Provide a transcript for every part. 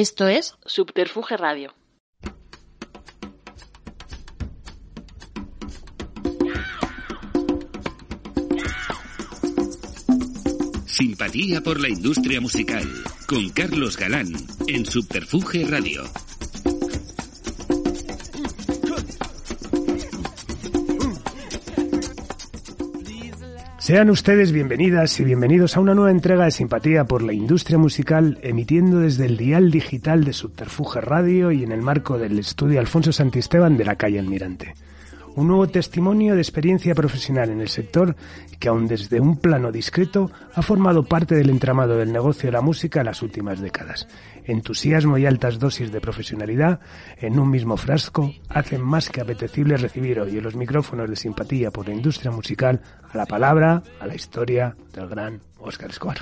Esto es Subterfuge Radio. Simpatía por la industria musical con Carlos Galán en Subterfuge Radio. Sean ustedes bienvenidas y bienvenidos a una nueva entrega de Simpatía por la Industria Musical, emitiendo desde el dial digital de Subterfuge Radio y en el marco del estudio Alfonso Santisteban de la calle Almirante. Un nuevo testimonio de experiencia profesional en el sector que, aun desde un plano discreto, ha formado parte del entramado del negocio de la música en las últimas décadas. Entusiasmo y altas dosis de profesionalidad en un mismo frasco hacen más que apetecible recibir hoy en los micrófonos de simpatía por la industria musical a la palabra, a la historia del gran Oscar Escobar.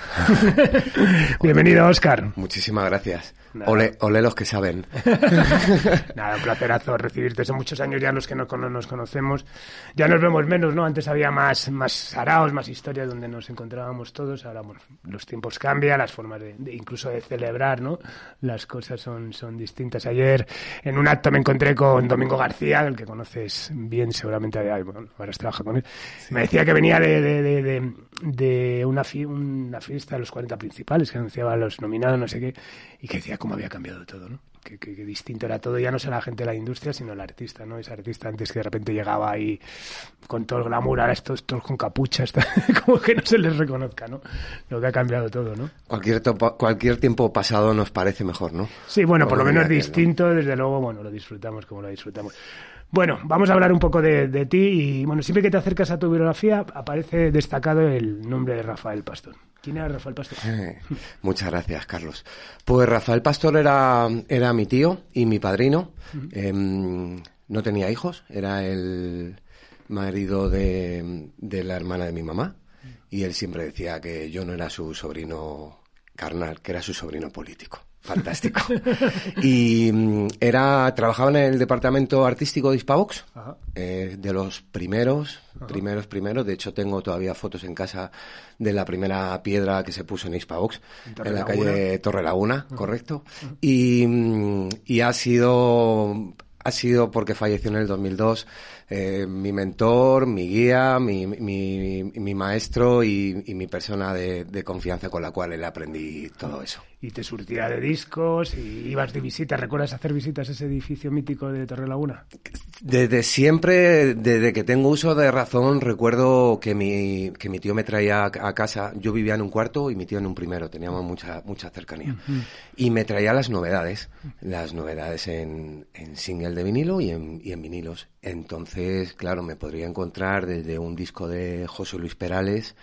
Bienvenido, Oscar. Muchísimas gracias. Ole, ole, los que saben. Nada, un placerazo recibirte. Hace muchos años ya los que no nos conocemos. Ya nos vemos menos, ¿no? Antes había más, más saraos, más historias donde nos encontrábamos todos. Ahora los tiempos cambian, las formas de, incluso de celebrar, ¿no? Las cosas son, son distintas. Ayer en un acto me encontré con Domingo García, el que conoces bien, seguramente bueno, ahora trabaja con él. Me decía que venía de, de, de, de una, una fiesta de los 40 principales que anunciaba a los nominados, no sé qué, y que decía cómo había cambiado todo, ¿no? Que, distinto era todo, ya no solo la gente de la industria, sino el artista, ¿no? Ese artista antes que de repente llegaba ahí con todo el glamour, ahora estos, todos con capucha, como que no se les reconozca, ¿no? Lo que ha cambiado todo, ¿no? Cualquier, cualquier tiempo pasado nos parece mejor, ¿no? Sí, bueno, por lo menos distinto, desde luego, bueno, lo disfrutamos como lo disfrutamos. Bueno, vamos a hablar un poco de, de, ti y bueno, siempre que te acercas a tu biografía aparece destacado el nombre de Rafael Pastor. ¿Quién era Rafael Pastor? Eh, muchas gracias, Carlos. Pues Rafael Pastor era, era mi tío y mi padrino. Em, no tenía hijos, era el marido de, de la hermana de mi mamá y él siempre decía que yo no era su sobrino carnal, que era su sobrino político fantástico. y mm, era, trabajaba en el departamento artístico de Hispavox, eh, de los primeros, primeros, primeros. De hecho, tengo todavía fotos en casa de la primera piedra que se puso en Hispavox, en, la calle Torre Laguna, correcto. Y, mm, y ha sido, ha sido porque falleció en el 2002 eh, mi mentor, mi guía, mi, mi, mi maestro y, y, mi persona de, de, confianza con la cual le aprendí todo eso. Y te surtía de discos y ibas de visita. ¿Recuerdas hacer visitas a ese edificio mítico de Torre Laguna? Desde siempre, desde que tengo uso de razón, recuerdo que mi, que mi tío me traía a casa. Yo vivía en un cuarto y mi tío en un primero. Teníamos mucha, mucha cercanía. Y me traía las novedades. Las novedades en, en single de vinilo y en, y en vinilos. Entonces, claro, me podría encontrar desde un disco de José Luis Perales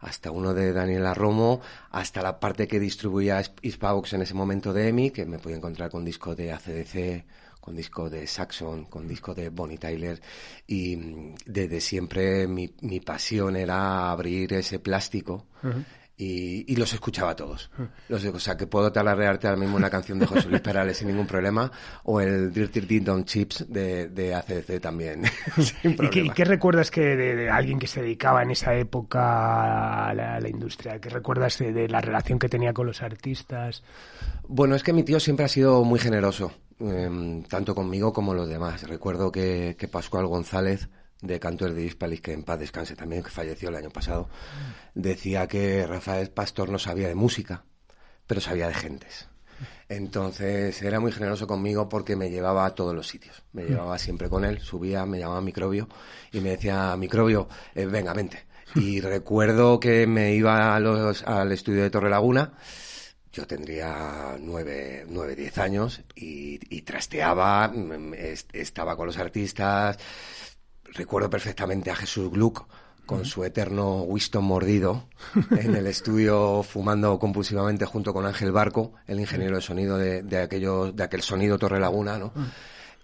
hasta uno de Daniela Romo, hasta la parte que distribuía Hispavox en ese momento de EMI, que me podía encontrar con disco de ACDC, con disco de Saxon, con disco de Bonnie Tyler. Y mm, desde siempre mi, mi pasión era abrir ese plástico y, y, los escuchaba todos. Hmm. Los, o sea, que puedo talarearte ahora mismo una canción de José Luis Perales sin ningún problema, o el Dirty Ding Chips de, de ACDC también. ¿Y, qué, qué, recuerdas que de, alguien que se dedicaba en esa época a la, industria? ¿Qué recuerdas de, la relación que tenía con los artistas? Bueno, es que mi tío siempre ha sido muy generoso, em, tanto conmigo como los demás. Recuerdo que, que Pascual González de Cantor de Hispalis, que en paz descanse también, que falleció el año pasado, decía que Rafael Pastor no sabía de música, pero sabía de gentes. Entonces era muy generoso conmigo porque me llevaba a todos los sitios. Me llevaba siempre con él, subía, me llamaba Microbio y me decía, Microbio, eh, venga, vente. Y recuerdo que me iba a los, al estudio de Torre Laguna, yo tendría nueve, nueve, diez años y, y trasteaba, mm, estaba con los artistas, recuerdo perfectamente a Jesús Gluck con su eterno Winston mordido en el estudio fumando compulsivamente junto con Ángel Barco, el ingeniero de sonido de, de, aquello, de aquel sonido Torre Laguna, ¿no?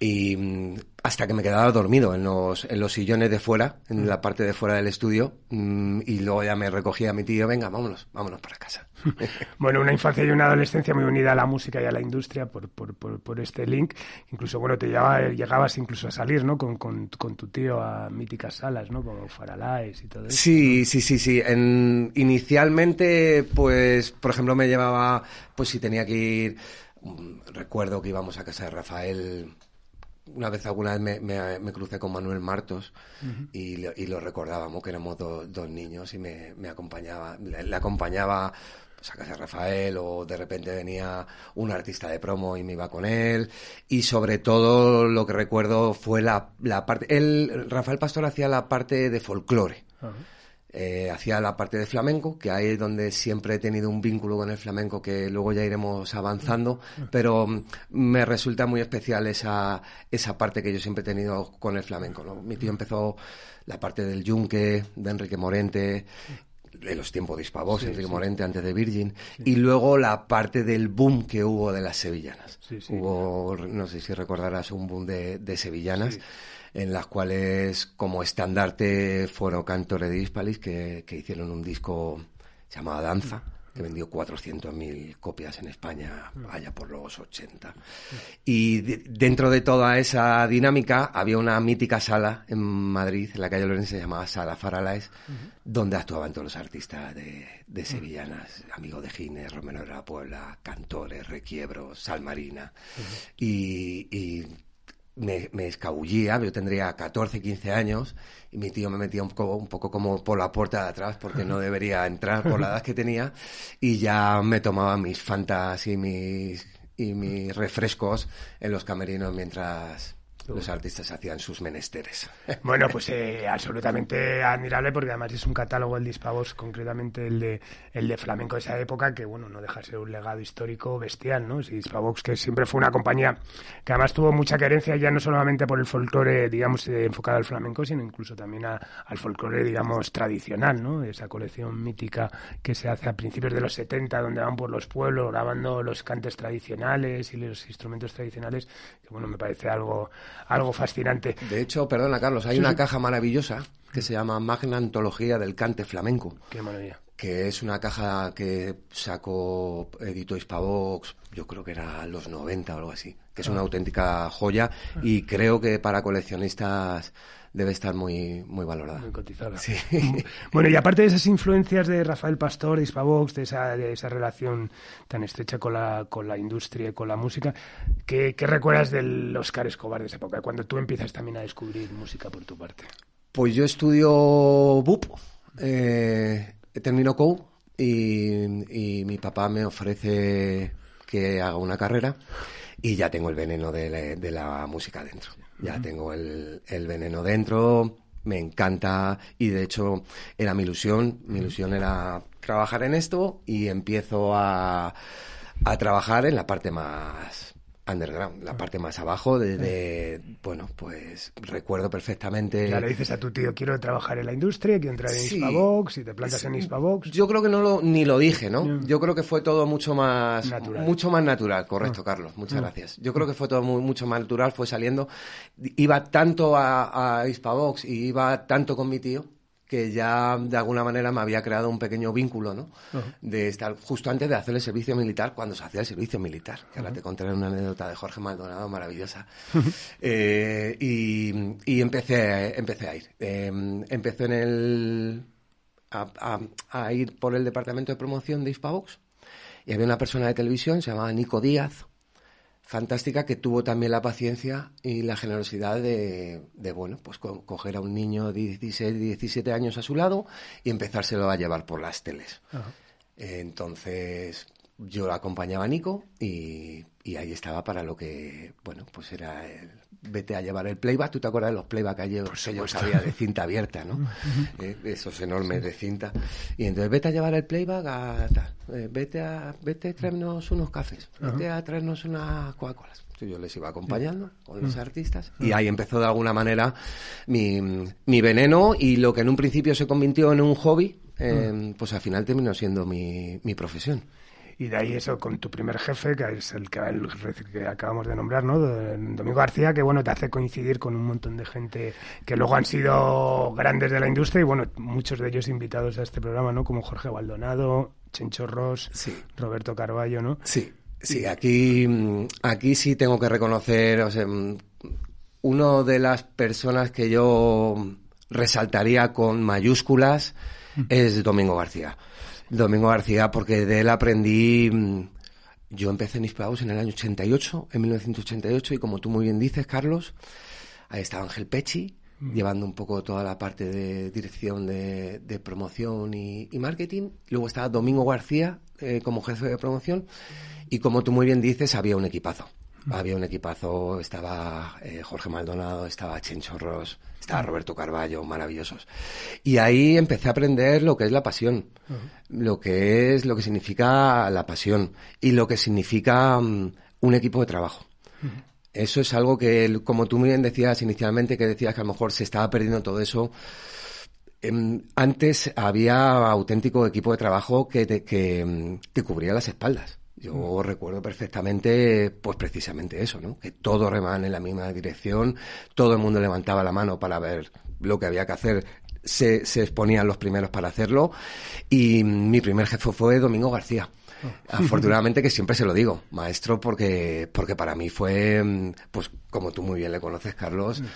Y mm, hasta que me quedaba dormido en los, en los sillones de fuera, en la parte de fuera del estudio, mm, y luego ya me recogía mi tío, venga, vámonos, vámonos para casa. bueno, una infancia y una adolescencia muy unida a la música y a la industria por, por, por, este link. Incluso, bueno, te llevaba, llegabas incluso a salir, ¿no? Con, con, con, tu tío a míticas salas, ¿no? Como Faralaes y todo eso. Sí, sí, sí, sí. En, inicialmente, pues, por ejemplo, me llevaba, pues si tenía que ir recuerdo que íbamos a casa de Rafael una vez alguna vez me, crucé con Manuel Martos y, lo recordábamos que éramos dos niños y me, acompañaba, le, acompañaba pues, a casa Rafael o de repente venía un artista de promo y me iba con él. Y sobre todo lo que recuerdo fue la, la parte, él, Rafael Pastor hacía la parte de folclore. Eh, hacía la parte de flamenco, que ahí es donde siempre he tenido un vínculo con el flamenco que luego ya iremos avanzando, pero mm, me resulta muy especial esa, esa parte que yo siempre he tenido con el flamenco. ¿no? Mi tío empezó la parte del yunque, de Enrique Morente, de los tiempos de Hispavox, Enrique Morente antes de Virgin, y luego la parte del boom que hubo de las sevillanas. Hubo, no sé si recordarás, un boom de, de sevillanas en las cuales como estandarte fueron Cantore de Hispalis, que, que hicieron un disco llamado Danza, que vendió 400.000 copias en España allá por los 80. Y dentro de toda esa dinámica había una mítica sala en Madrid, en la calle Lorenzo, llamada Sala Faralaes, donde actuaban todos los artistas de, de Sevillanas, Amigo de Gines, Romero de la Puebla, Cantores, Requiebros, Salmarina. y, y me, me, escabullía, yo tendría 14, 15 años, y mi tío me metía un poco, un poco como por la puerta de atrás porque no debería entrar por la edad que tenía, y ya me tomaba mis fantas y mis, y mis refrescos en los camerinos mientras los artistas hacían sus menesteres. Bueno, pues eh, absolutamente admirable porque además es un catálogo el Dispavos, concretamente el de, el de flamenco de esa época, que bueno, no deja de ser un legado histórico bestial, ¿no? Si que siempre fue una compañía que además tuvo mucha querencia ya no solamente por el folclore, digamos, eh, enfocado al flamenco, sino incluso también al folclore, digamos, tradicional, ¿no? Esa colección mítica que se hace a principios de los 70, donde van por los pueblos grabando los cantes tradicionales y los instrumentos tradicionales, que bueno, me parece algo algo fascinante. De hecho, perdona Carlos, hay una caja maravillosa que se llama Magna Antología del Cante Flamenco. Qué maravilla. Que es una caja que sacó, editó Hispavox, yo creo que era los 90 o algo así. Que es una ah. auténtica joya y creo que para coleccionistas debe estar muy, muy valorada. Muy cotizada. Sí. Bueno, y aparte de esas influencias de Rafael Pastor, de Hispavox, de esa, de esa relación tan estrecha con la, con la industria y con la música, ¿qué, ¿qué, recuerdas del Oscar Escobar de esa época, cuando tú empiezas también a descubrir música por tu parte? Pues yo estudio BUP, eh, termino COU y, y mi papá me ofrece que haga una carrera y ya tengo el veneno de de la música dentro. Ya tengo el, el veneno dentro, me encanta y de hecho era mi ilusión, mi ilusión era trabajar en esto y empiezo a, a trabajar en la parte más underground, la parte más abajo, desde, bueno, pues recuerdo perfectamente... Ya le dices a tu tío, quiero trabajar en la industria, quiero entrar en sí, Hispavox, y te plantas en Hispavox. Yo creo que no lo, ni lo dije, ¿no? Yo creo que fue todo mucho más... Natural. Mucho más natural, correcto, ah. Carlos, muchas ah. gracias. Yo creo que fue todo mucho más natural, fue saliendo... Iba tanto a, a Hispavox y iba tanto con mi tío, que ya de alguna manera me había creado un pequeño vínculo, ¿no? De estar justo antes de hacer el servicio militar, cuando se hacía el servicio militar. Que ahora te contaré una anécdota de Jorge Maldonado maravillosa. Eh, y, empecé, empecé a ir. Em, empecé en el, a, ir por el departamento de promoción de Hispavox y había una persona de televisión, se llamaba Nico Díaz, fantástica que tuvo también la paciencia y la generosidad de, bueno, pues coger a un niño de 16, 17 años a su lado y empezárselo a llevar por las teles. Entonces yo acompañaba a Nico y, y, ahí estaba para lo que, bueno, pues era el, vete a llevar el playback. ¿Tú te acuerdas de los playback que yo, sabía de cinta abierta, ¿no? Eh, esos enormes de cinta. Y entonces vete a llevar el playback a eh, vete a vete a traernos unos cafés, vete a traernos unas Coca-Colas. Yo les iba acompañando con los artistas y ahí empezó de alguna manera mi, mi veneno y lo que en un principio se convirtió en un hobby, eh, pues al final terminó siendo mi, mi profesión. Y de ahí eso con tu primer jefe, que es el que, que acabamos de nombrar, ¿no? Domingo García, que bueno, te hace coincidir con un montón de gente que luego han sido grandes de la industria y bueno, muchos de ellos invitados a este programa, ¿no? Como Jorge Baldonado, Chencho Ross, Roberto Carballo, ¿no? Sí, sí, aquí, aquí sí tengo que reconocer, o sea, uno de las personas que yo resaltaría con mayúsculas mm. es Domingo García. Domingo García, porque de él aprendí mm, Yo empecé en Hispaus en el año 88, en 1988, y como tú muy bien dices, Carlos, ahí estaba Ángel Pechi, llevando un poco toda la parte de dirección de, promoción y, marketing. Luego estaba Domingo García eh, como jefe de promoción. Y como tú muy bien dices, había un equipazo. Había un equipazo, estaba eh, Jorge Maldonado, estaba Chencho Ross, estaba Roberto Carballo, maravillosos. Y ahí empecé a aprender lo que es la pasión, lo que es, lo que significa la pasión y lo que significa mm, un equipo de trabajo. Eso es algo que, como tú muy bien decías inicialmente, que decías que a lo mejor se estaba perdiendo todo eso. Em, antes había auténtico equipo de trabajo que te, que, te cubría las espaldas. Yo mm. recuerdo perfectamente, pues precisamente eso, ¿no? Que todo remane en la misma dirección, todo el mundo levantaba la mano para ver lo que había que hacer, se, se exponían los primeros para hacerlo, y mi primer jefe fue Domingo García. Afortunadamente que siempre se lo digo, maestro, porque, porque para mí fue, pues como tú muy bien le conoces, Carlos, mm.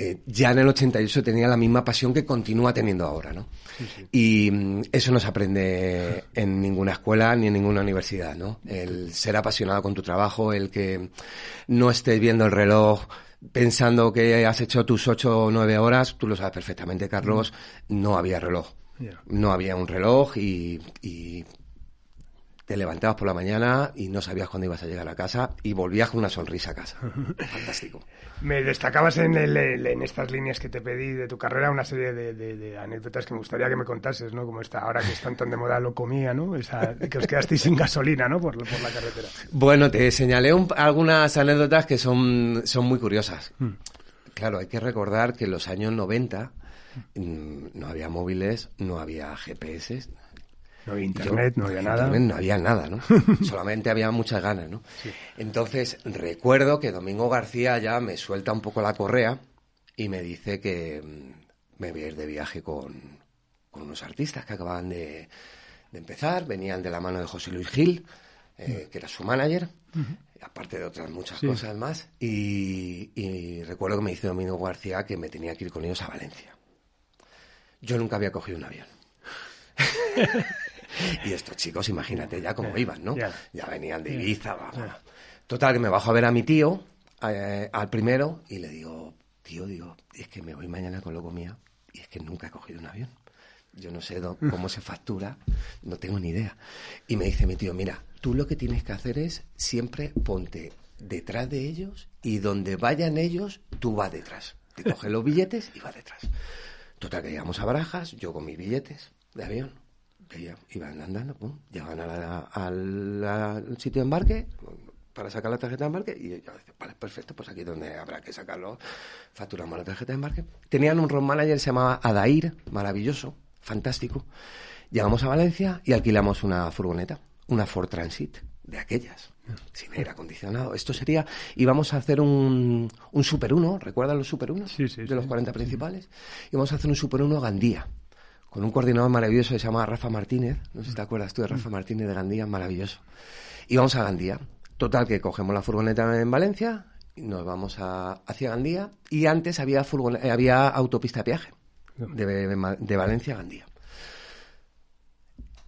Eh, ya en el 88 tenía la misma pasión que continúa teniendo ahora, ¿no? Y mm, eso no se aprende en ninguna escuela ni en ninguna universidad, ¿no? El ser apasionado con tu trabajo, el que no estés viendo el reloj pensando que has hecho tus ocho o nueve horas, tú lo sabes perfectamente, Carlos, no había reloj. No había un reloj y, y te levantabas por la mañana y no sabías cuándo ibas a llegar a casa y volvías con una sonrisa a casa. Fantástico. Me destacabas en, en estas líneas que te pedí de tu carrera una serie de, anécdotas que me gustaría que me contases, ¿no? Como esta, ahora que están tan de moda lo comía, ¿no? Esa, que os quedasteis sin gasolina, ¿no? Por, por la carretera. Bueno, te señalé algunas anécdotas que son, son muy curiosas. Hmm. Claro, hay que recordar que en los años 90 mm, no había móviles, no había GPS, no había internet, no había nada. no había nada, ¿no? Solamente había muchas ganas, ¿no? Entonces, recuerdo que Domingo García ya me suelta un poco la correa y me dice que mm, me voy a ir de viaje con, unos artistas que acababan de, empezar, venían de la mano de José Luis Gil, eh, mm. que era su manager, aparte de otras muchas cosas más, y, y recuerdo que me dice Domingo García que me tenía que ir con ellos a Valencia. Yo nunca había cogido un avión. y estos chicos, imagínate ya cómo iban, ¿no? Ya venían de Ibiza. Total, que me bajo a ver a mi tío, eh, al primero, y le digo, tío, digo, es que me voy mañana con loco mía y es que nunca he cogido un avión. Yo no sé cómo se factura, no tengo ni idea. Y me dice mi tío, mira, tú lo que tienes que hacer es siempre ponte detrás de ellos y donde vayan ellos, tú vas detrás. Te coges los billetes y vas detrás. Total, que llegamos a Barajas, yo con mis billetes de avión iban andando, pum, llegaban al sitio de embarque para sacar la tarjeta de embarque y yo decía, vale, perfecto, pues aquí donde habrá que sacarlo, facturamos la tarjeta de embarque. Tenían un road manager, se llamaba Adair, maravilloso, fantástico. Llegamos a Valencia y alquilamos una furgoneta, una Ford Transit, de aquellas, sin aire acondicionado. Esto sería, íbamos a hacer un, un Super 1, ¿recuerdan los Super 1? de los 40 principales. Íbamos a hacer un Super 1 Gandía con un coordinador maravilloso que se llama Rafa Martínez. No sé si te acuerdas tú de Rafa Martínez de Gandía, maravilloso. Y vamos a Gandía. Total, que cogemos la furgoneta en Valencia y nos vamos a, hacia Gandía. Y antes había, eh, había autopista de viaje de, Valencia a Gandía.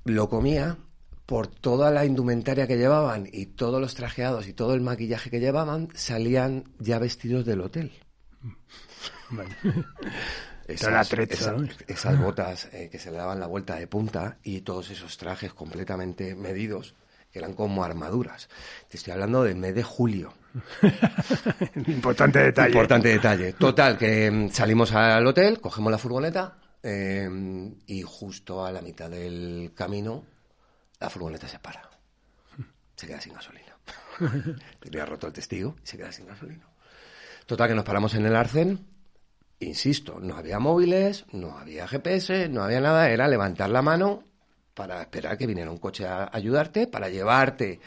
Lo comía por toda la indumentaria que llevaban y todos los trajeados y todo el maquillaje que llevaban, salían ya vestidos del hotel. Vale. esas, botas eh, que se le daban la vuelta de punta y todos esos trajes completamente medidos que eran como armaduras. Te estoy hablando del mes de julio. Importante detalle. Importante detalle. Total, que mm, salimos al hotel, cogemos la furgoneta em, y justo a la mitad del camino la furgoneta se para. Se queda sin gasolina. Tenía roto el testigo y se queda sin gasolina. Total, que nos paramos en el arcén Insisto, no había móviles, no había GPS, no había nada, era levantar la mano para esperar que viniera un coche a ayudarte, para llevarte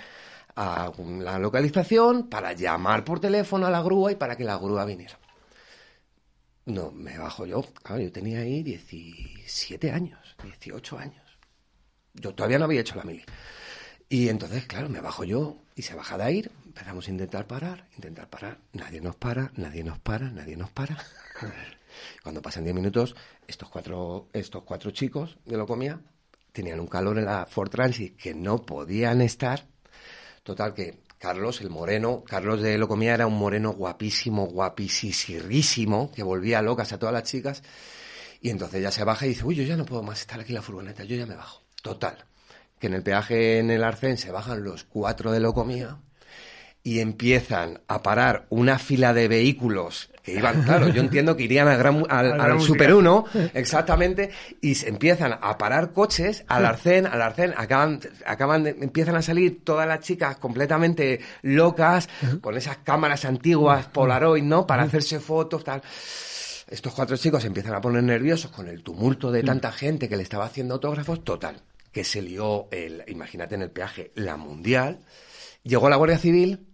a la localización, para llamar por teléfono a la grúa y para que la grúa viniera. No, me bajo yo. yo tenía ahí 17 años, 18 años. Yo todavía no había hecho la mili. Y entonces, claro, me bajo yo y se baja de ir. Empezamos a intentar parar, intentar parar. Nadie nos para, nadie nos para, nadie nos para. Cuando pasan 10 minutos, estos cuatro, estos cuatro chicos de Locomía tenían un calor en la Ford Transit que no podían estar. Total que Carlos, el moreno, Carlos de Locomía era un moreno guapísimo, guapísimo, que volvía locas a todas las chicas. Y entonces ya se baja y dice, uy, yo ya no puedo más estar aquí en la furgoneta, yo ya me bajo. Total. Que en el peaje en el Arcén se bajan los cuatro de Locomía y empiezan a parar una fila de vehículos que iban, claro, yo entiendo que irían al, gran, al, Super 1, exactamente, y se empiezan a parar coches al arcén, al arcén, acaban, acaban empiezan a salir todas las chicas completamente locas, con esas cámaras antiguas, Polaroid, ¿no? Para hacerse fotos, tal. Estos cuatro chicos empiezan a poner nerviosos con el tumulto de tanta gente que le estaba haciendo autógrafos, total, que se lió, el, imagínate en el peaje, la mundial, llegó la Guardia Civil,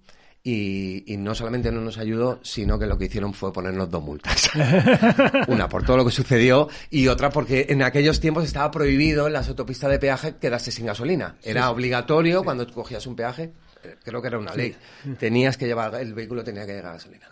y, no solamente no nos ayudó, sino que lo que hicieron fue ponernos dos multas. Una por todo lo que sucedió y otra porque en aquellos tiempos estaba prohibido en las autopistas de peaje quedarse sin gasolina. Era obligatorio cuando cogías un peaje, eh, creo que era una ley. Tenías que llevar, el vehículo tenía que llevar gasolina.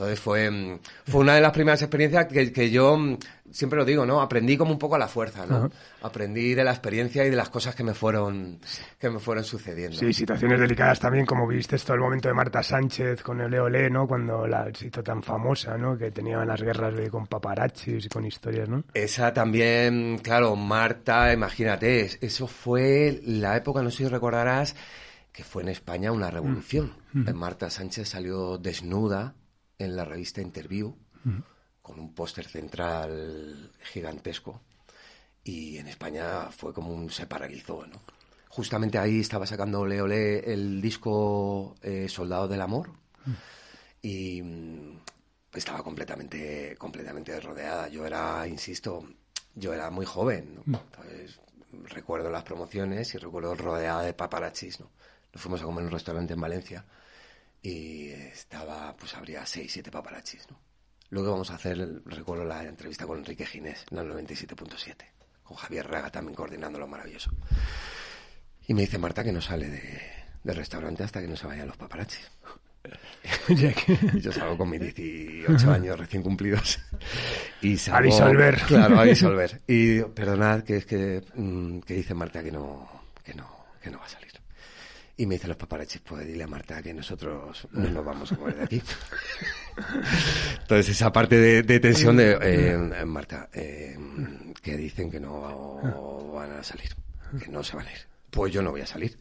Entonces fue, mm, fue una de las primeras experiencias que, que yo mm, siempre lo digo, ¿no? Aprendí como un poco a la fuerza, ¿no? Aprendí de la experiencia y de las cosas que me fueron que me fueron sucediendo. Sí, situaciones delicadas también, como viste todo el momento de Marta Sánchez con el Ole, ¿no? Cuando la se hizo tan famosa, ¿no? Que tenían las guerras de, con paparachis y con historias, ¿no? Esa también, claro, Marta, imagínate, eso fue la época, no sé si recordarás, que fue en España una revolución. Mm. Marta Sánchez salió desnuda en la revista Interview con un póster central gigantesco y en España fue como un se paralizó, ¿no? Justamente ahí estaba sacando Ole Ole el disco eh, Soldado del Amor y mm, estaba completamente completamente rodeada. Yo era, insisto, yo era muy joven, recuerdo las promociones y recuerdo rodeada de paparachis, ¿no? Nos fuimos a comer en un restaurante en Valencia y estaba, pues habría seis, siete paparachis, ¿no? Luego vamos a hacer, recuerdo la entrevista con Enrique Ginés en el 97.7, con Javier Raga también coordinando lo maravilloso. Y me dice Marta que no sale de, del restaurante hasta que no se vayan los paparachis. y yo salgo con mis 18 años recién cumplidos. Y salgo, a disolver. Claro, a disolver. Y perdonad que es que, mm, que dice Marta que no, que no, que no va a salir. Y me dice los paparachis, pues dile a Marta que nosotros no nos vamos a mover de aquí. Entonces esa parte de, tensión de eh, Marta, eh, que dicen que no van a salir, que no se van a ir. Pues yo no voy a salir.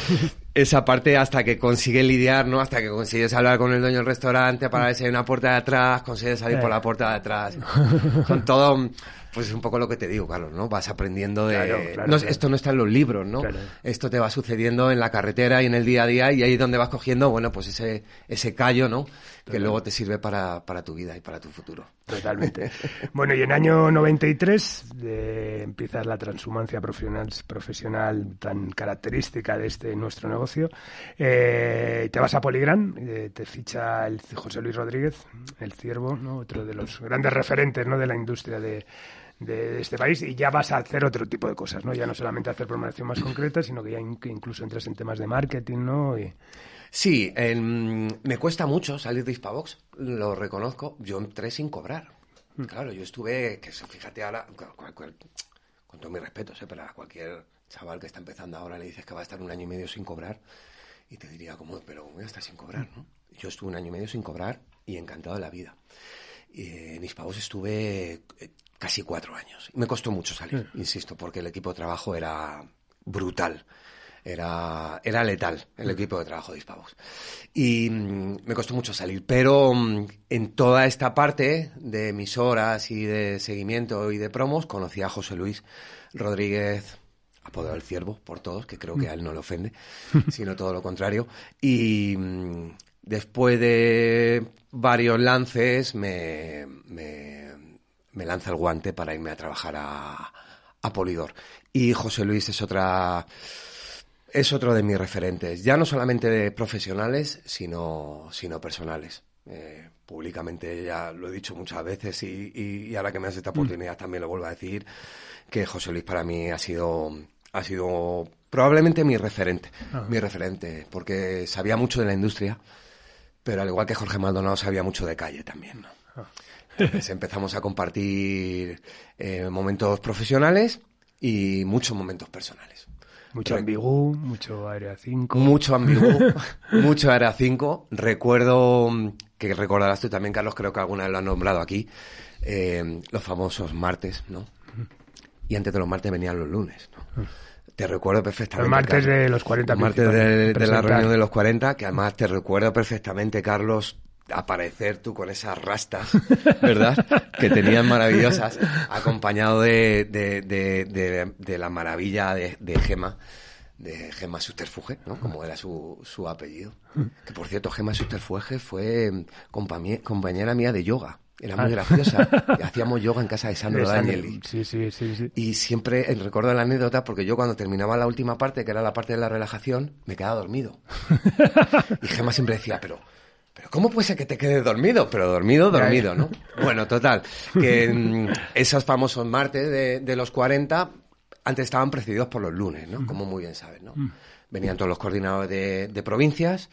esa parte hasta que consigue lidiar, ¿no? Hasta que consigues hablar con el dueño del restaurante para ver si hay una puerta de atrás, consigues salir por la puerta de atrás. Son todo pues es un poco lo que te digo, Carlos, ¿no? Vas aprendiendo de... Esto no está en los libros, ¿no? Esto te va sucediendo en la carretera y en el día a día y ahí es donde vas cogiendo, bueno, pues ese, ese callo, ¿no? Que luego te sirve para, para tu vida y para tu futuro. Totalmente. bueno, y en año 93 eh, empiezas la transhumancia profesional, profesional tan característica de este nuestro negocio. Eh, te vas a Poligran, eh, te ficha el José Luis Rodríguez, el ciervo, ¿no? otro de los grandes referentes ¿no? de la industria de, de este país y ya vas a hacer otro tipo de cosas, ¿no? Ya no solamente hacer programación más concreta, sino que ya incluso entras en temas de marketing, ¿no? Y... Sí, me cuesta mucho salir de Hispavox, lo reconozco. Yo entré sin cobrar. Mm. Claro, yo estuve, que fíjate ahora, con todo mi respeto, ¿eh? pero a cualquier chaval que está empezando ahora le dices que va a estar un año y medio sin cobrar y te diría como, pero voy a estar sin cobrar, ¿no? Yo estuve un año y medio sin cobrar y encantado de la vida. Y en Hispavox estuve eh, casi cuatro años. Me costó mucho salir, insisto, porque el equipo de trabajo era brutal. Era, era letal el equipo de trabajo de Hispavox. Y mm, me costó mucho salir. Pero mm, en toda esta parte de emisoras y de seguimiento y de promos, conocí a José Luis Rodríguez, apodado el ciervo por todos, que creo que a él no le ofende, sino todo lo contrario. Y mm, después de varios lances me me lanza el guante para irme a trabajar a, Polidor. Y José Luis es otra es otro de mis referentes, ya no solamente de profesionales, sino, sino personales. Eh, públicamente ya lo he dicho muchas veces y, ahora que me das esta mm. oportunidad también lo vuelvo a decir, que José Luis para mí ha sido, ha sido probablemente mi referente, ah. mi referente, porque sabía mucho de la industria, pero al igual que Jorge Maldonado sabía mucho de calle también. Empezamos a compartir eh, momentos profesionales y muchos momentos personales. Mucho ambigú, mucho Área 5. Mucho ambigú, mucho Área 5. Recuerdo, que recordarás tú también, Carlos, creo que alguna vez lo han nombrado aquí, eh, los famosos martes, ¿no? Y antes de los martes venían los lunes, ¿no? Te recuerdo perfectamente. Los martes de los 40 Los martes de, de la reunión de los 40, que además te recuerdo perfectamente, Carlos, aparecer tú con esas rastas, ¿verdad? que tenían maravillosas, acompañado de, de, de, de la maravilla de, Gema, de Gema Susterfuge, ¿no? Como era su, su apellido. Que por cierto, Gema Susterfuge fue compañera mía de yoga. Era muy ah. graciosa. hacíamos yoga en casa de Sandro Danieli. Sí, sí, sí, sí. Y siempre recuerdo la anécdota porque yo cuando terminaba la última parte, que era la parte de la relajación, me quedaba dormido. y Gema siempre decía, pero pero ¿cómo puede ser que te quedes dormido? Pero dormido, dormido, ¿no? Bueno, total, que mm, esos famosos martes de, los 40 antes estaban precedidos por los lunes, ¿no? Como muy bien sabes, ¿no? Mm. Venían todos los coordinadores de, provincias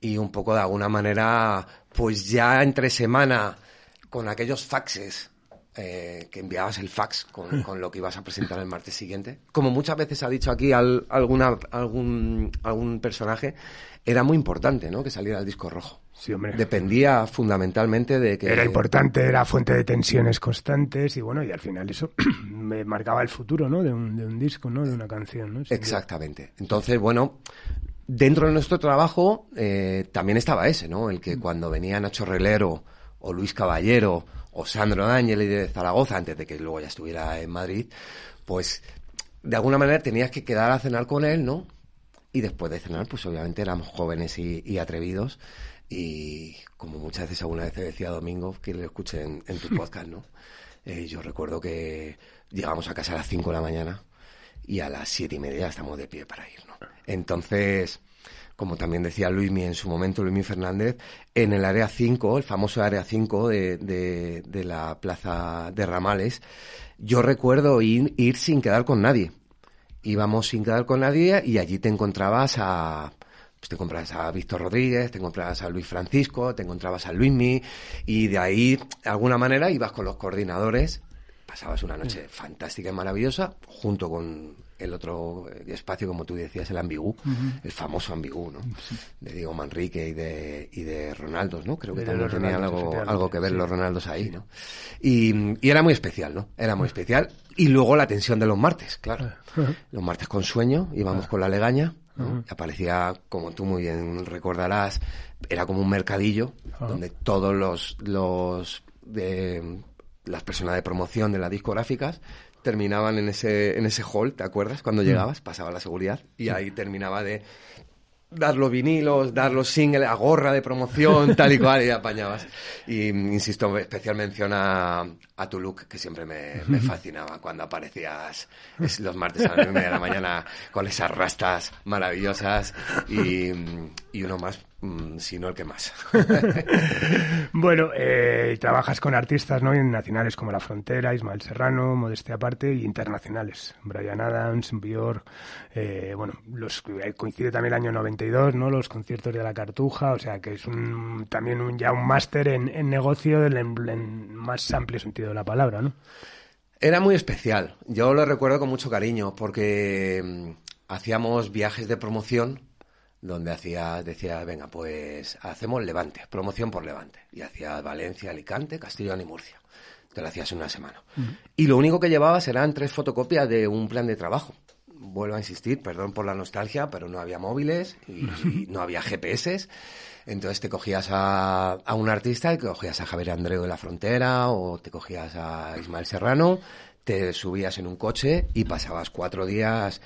y un poco de alguna manera, pues ya entre semana, con aquellos faxes eh, que enviabas el fax con, con, lo que ibas a presentar el martes siguiente. Como muchas veces ha dicho aquí alguna, algún, algún personaje, era muy importante, ¿no? Que saliera el disco rojo. Sí. Dependía fundamentalmente de que... Era importante, era fuente de tensiones constantes y bueno, y al final eso me marcaba el futuro, ¿no? De un, de un disco, ¿no? De una canción, ¿no? Exactamente. Entonces, bueno, dentro de nuestro trabajo eh, también estaba ese, ¿no? El que mm. cuando venía Nacho Relero o Luis Caballero o Sandro Ángel de Zaragoza, antes de que luego ya estuviera en Madrid, pues de alguna manera tenías que quedar a cenar con él, ¿no? Y después de cenar, pues obviamente éramos jóvenes y, atrevidos. Y como muchas veces alguna vez decía Domingo, que lo escuché en, tu podcast, ¿no? Eh, yo recuerdo que llegamos a casa a las 5 de la mañana y a las siete y media estamos de pie para ir, ¿no? Entonces, como también decía Luismi en su momento, Luismi Fernández, en el área 5, el famoso área 5 de, de, de la plaza de Ramales, yo recuerdo ir sin quedar con nadie íbamos sin quedar con nadie y allí te encontrabas a pues te encontrabas a Víctor Rodríguez, te encontrabas a Luis Francisco, te encontrabas a Luismi y de ahí, de alguna manera, ibas con los coordinadores, pasabas una noche mm. fantástica y maravillosa junto con el otro espacio, como tú decías, el ambigú, el famoso ambigú, ¿no? De Diego Manrique y de, y de Ronaldos, ¿no? Creo que también tenían algo, algo que ver los Ronaldos ahí, ¿no? Y, y, era muy especial, ¿no? Era muy especial. Y luego la tensión de los martes, claro. Los martes con sueño, íbamos con la legaña, aparecía, como tú muy bien recordarás, era como un mercadillo donde todos los, los de, las personas de promoción de las discográficas terminaban en ese, en ese hall, ¿te acuerdas? Cuando mm. llegabas, pasaba la seguridad y ahí terminaba de dar los vinilos, dar los singles, a gorra de promoción, tal y cual, y apañabas. Y insisto, especial mención a, a tu look, que siempre me, me fascinaba cuando aparecías los martes a las nueve de la mañana con esas rastas maravillosas y, y uno más Mm, sino el que más. bueno, eh, trabajas con artistas ¿no? nacionales como La Frontera, Ismael Serrano, Modestia Aparte y internacionales. Brian Adams, Björk, eh, bueno, los, eh, coincide también el año 92, ¿no? Los conciertos de La Cartuja, o sea que es un, también un, ya un máster en, en, negocio del en, más amplio sentido de la palabra, ¿no? Era muy especial. Yo lo recuerdo con mucho cariño porque mm, hacíamos viajes de promoción donde hacía, decía, venga, pues hacemos Levante, promoción por Levante. Y hacía Valencia, Alicante, Castellón y Murcia. Te lo hacías en una semana. Y lo único que llevabas eran tres fotocopias de un plan de trabajo. Vuelvo a insistir, perdón por la nostalgia, pero no había móviles y, no había GPS. Entonces te cogías a, a, un artista, te cogías a Javier Andreu de la Frontera o te cogías a Ismael Serrano, te subías en un coche y pasabas cuatro días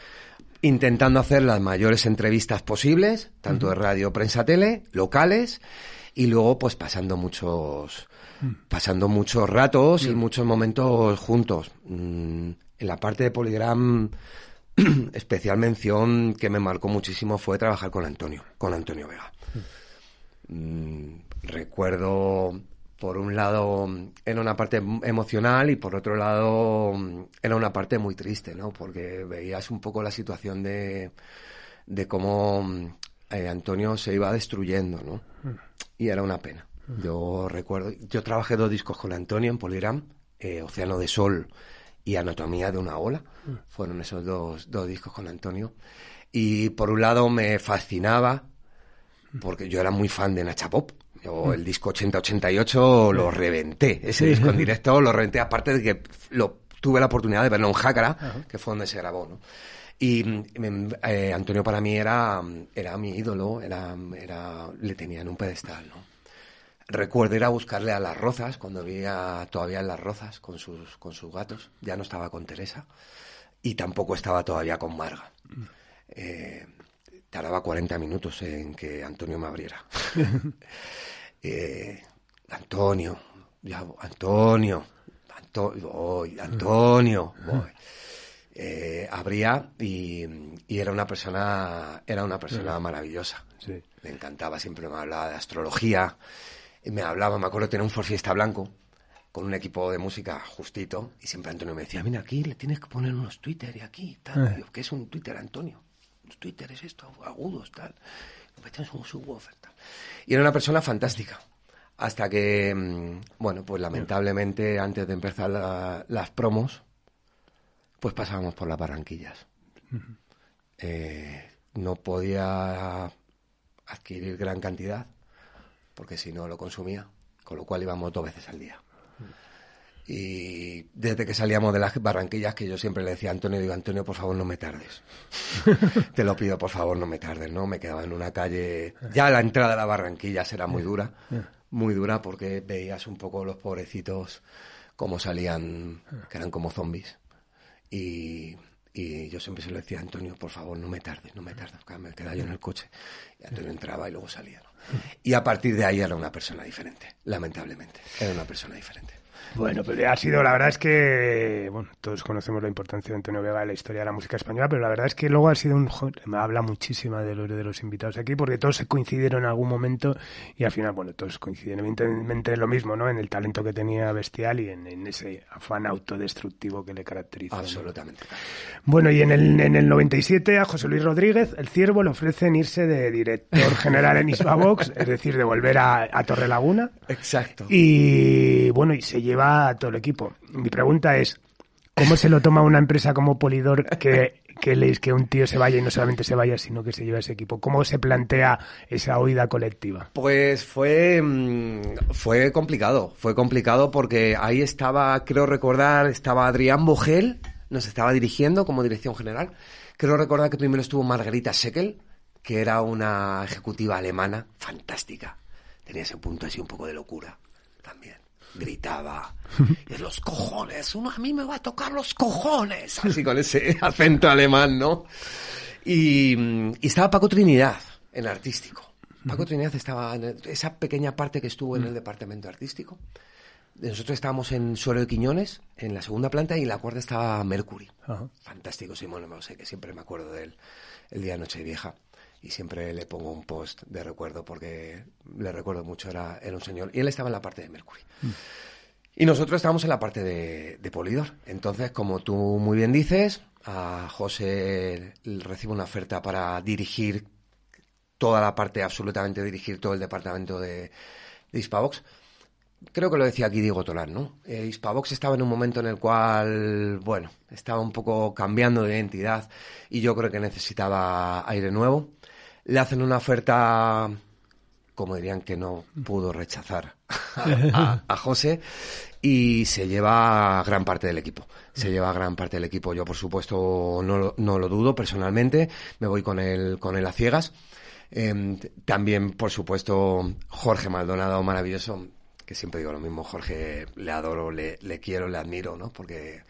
intentando hacer las mayores entrevistas posibles, tanto de radio, prensa, tele, locales, y luego pues pasando muchos, mm. pasando muchos ratos y muchos momentos juntos. Mm, en la parte de Polygram, especial mención que me marcó muchísimo fue trabajar con Antonio, con Antonio Vega. Mm. recuerdo por un lado era una parte emocional y por otro lado era una parte muy triste, ¿no? Porque veías un poco la situación de, de cómo eh, Antonio se iba destruyendo, ¿no? Y era una pena. Yo recuerdo, yo trabajé dos discos con Antonio en Poligram, eh, Océano de Sol y Anatomía de una ola. Fueron esos dos, dos discos con Antonio. Y por un lado me fascinaba, porque yo era muy fan de Nacha Pop. Yo el disco 80-88 lo reventé. Ese disco en directo lo reventé, aparte de que lo, tuve la oportunidad de verlo en Jácara, que fue donde se grabó, ¿no? Y mm, eh, Antonio para mí era, era mi ídolo, era, era, le tenía en un pedestal, ¿no? Recuerdo ir a buscarle a las rozas, cuando vivía todavía en las rozas con sus, con sus gatos. Ya no estaba con Teresa y tampoco estaba todavía con Marga. Eh, tardaba 40 minutos en que Antonio me abriera. eh, Antonio, ya, Antonio, Antonio, voy, Antonio, voy. Eh, abría y, y, era una persona, era una persona maravillosa. Sí. Me encantaba, siempre me hablaba de astrología, y me hablaba, me acuerdo, tenía un Forfiesta blanco con un equipo de música justito y siempre Antonio me decía, mira, aquí le tienes que poner unos Twitter y aquí, tal. Eh. ¿Qué es un Twitter, Antonio? Twitter es esto, agudos, tal. Un subwoofer, tal. Y era una persona fantástica. Hasta que, mm, bueno, pues lamentablemente antes de empezar la, las promos, pues pasábamos por las barranquillas. Eh, no podía adquirir gran cantidad porque si no lo consumía, con lo cual íbamos dos veces al día. Y desde que salíamos de las barranquillas, que yo siempre le decía a Antonio, digo, Antonio, por favor, no me tardes. Te lo pido, por favor, no me tardes, ¿no? Me quedaba en una calle, ya la entrada de las barranquillas era muy dura, muy dura porque veías un poco los pobrecitos cómo salían, que eran como zombies. Y, y yo siempre se lo decía a Antonio, por favor, no me tardes, no me tardes, me quedaba yo en el coche. Y Antonio entraba y luego salía. ¿no? Y a partir de ahí era una persona diferente, lamentablemente. Era una persona diferente. Bueno, pues ha sido, la verdad es que, bueno, todos conocemos la importancia de Antonio Vega en la historia de la música española, pero la verdad es que luego ha sido un, me habla muchísimo de los, de los invitados aquí, porque todos se coincidieron en algún momento y al final, bueno, todos coincidieron evidentemente en lo mismo, ¿no? En el talento que tenía bestial y en, en ese afán autodestructivo que le caracteriza. Absolutamente. ¿no? Bueno, y en el, en el 97 a José Luis Rodríguez, el Ciervo, le ofrecen irse de director general en Isbavox, es decir, de volver a, a Torre Laguna. Exacto. Y bueno, y se lleva a todo el equipo. Mi pregunta es, ¿cómo se lo toma una empresa como Polidor que, que, que un tío se vaya y no solamente se vaya, sino que se lleve a ese equipo? ¿Cómo se plantea esa oída colectiva? Pues fue, fue complicado, fue complicado porque ahí estaba, creo recordar, estaba Adrián Bogel, nos estaba dirigiendo como dirección general. Creo recordar que primero estuvo Margarita Seckel, que era una ejecutiva alemana fantástica. Tenía ese punto así un poco de locura gritaba. Los cojones, uno a mí me va a tocar los cojones. Así con ese acento alemán, ¿no? Y, y estaba Paco Trinidad en artístico. Paco Trinidad estaba en esa pequeña parte que estuvo en el departamento artístico. Nosotros estábamos en Suelo de Quiñones, en la segunda planta, y en la cuarta estaba Mercury. Ajá. Fantástico, Simón, no sé, que siempre me acuerdo de él el día de Nochevieja y siempre le pongo un post de recuerdo porque le recuerdo mucho, era, era un señor. Y él estaba en la parte de Mercury. Mm. Y nosotros estábamos en la parte de, de, Polidor. Entonces, como tú muy bien dices, a José recibe una oferta para dirigir toda la parte, absolutamente dirigir todo el departamento de, de Hispavox. Creo que lo decía aquí Diego Tolar, ¿no? Eh, Hispavox estaba en un momento en el cual, bueno, estaba un poco cambiando de identidad y yo creo que necesitaba aire nuevo le hacen una oferta, como dirían que no pudo rechazar a, José, y se lleva gran parte del equipo. Se lleva gran parte del equipo. Yo, por supuesto, no lo, no lo dudo personalmente. Me voy con él, con él a ciegas. Eh, también, por supuesto, Jorge Maldonado, maravilloso, que siempre digo lo mismo, Jorge, le adoro, le, le quiero, le admiro, ¿no? Porque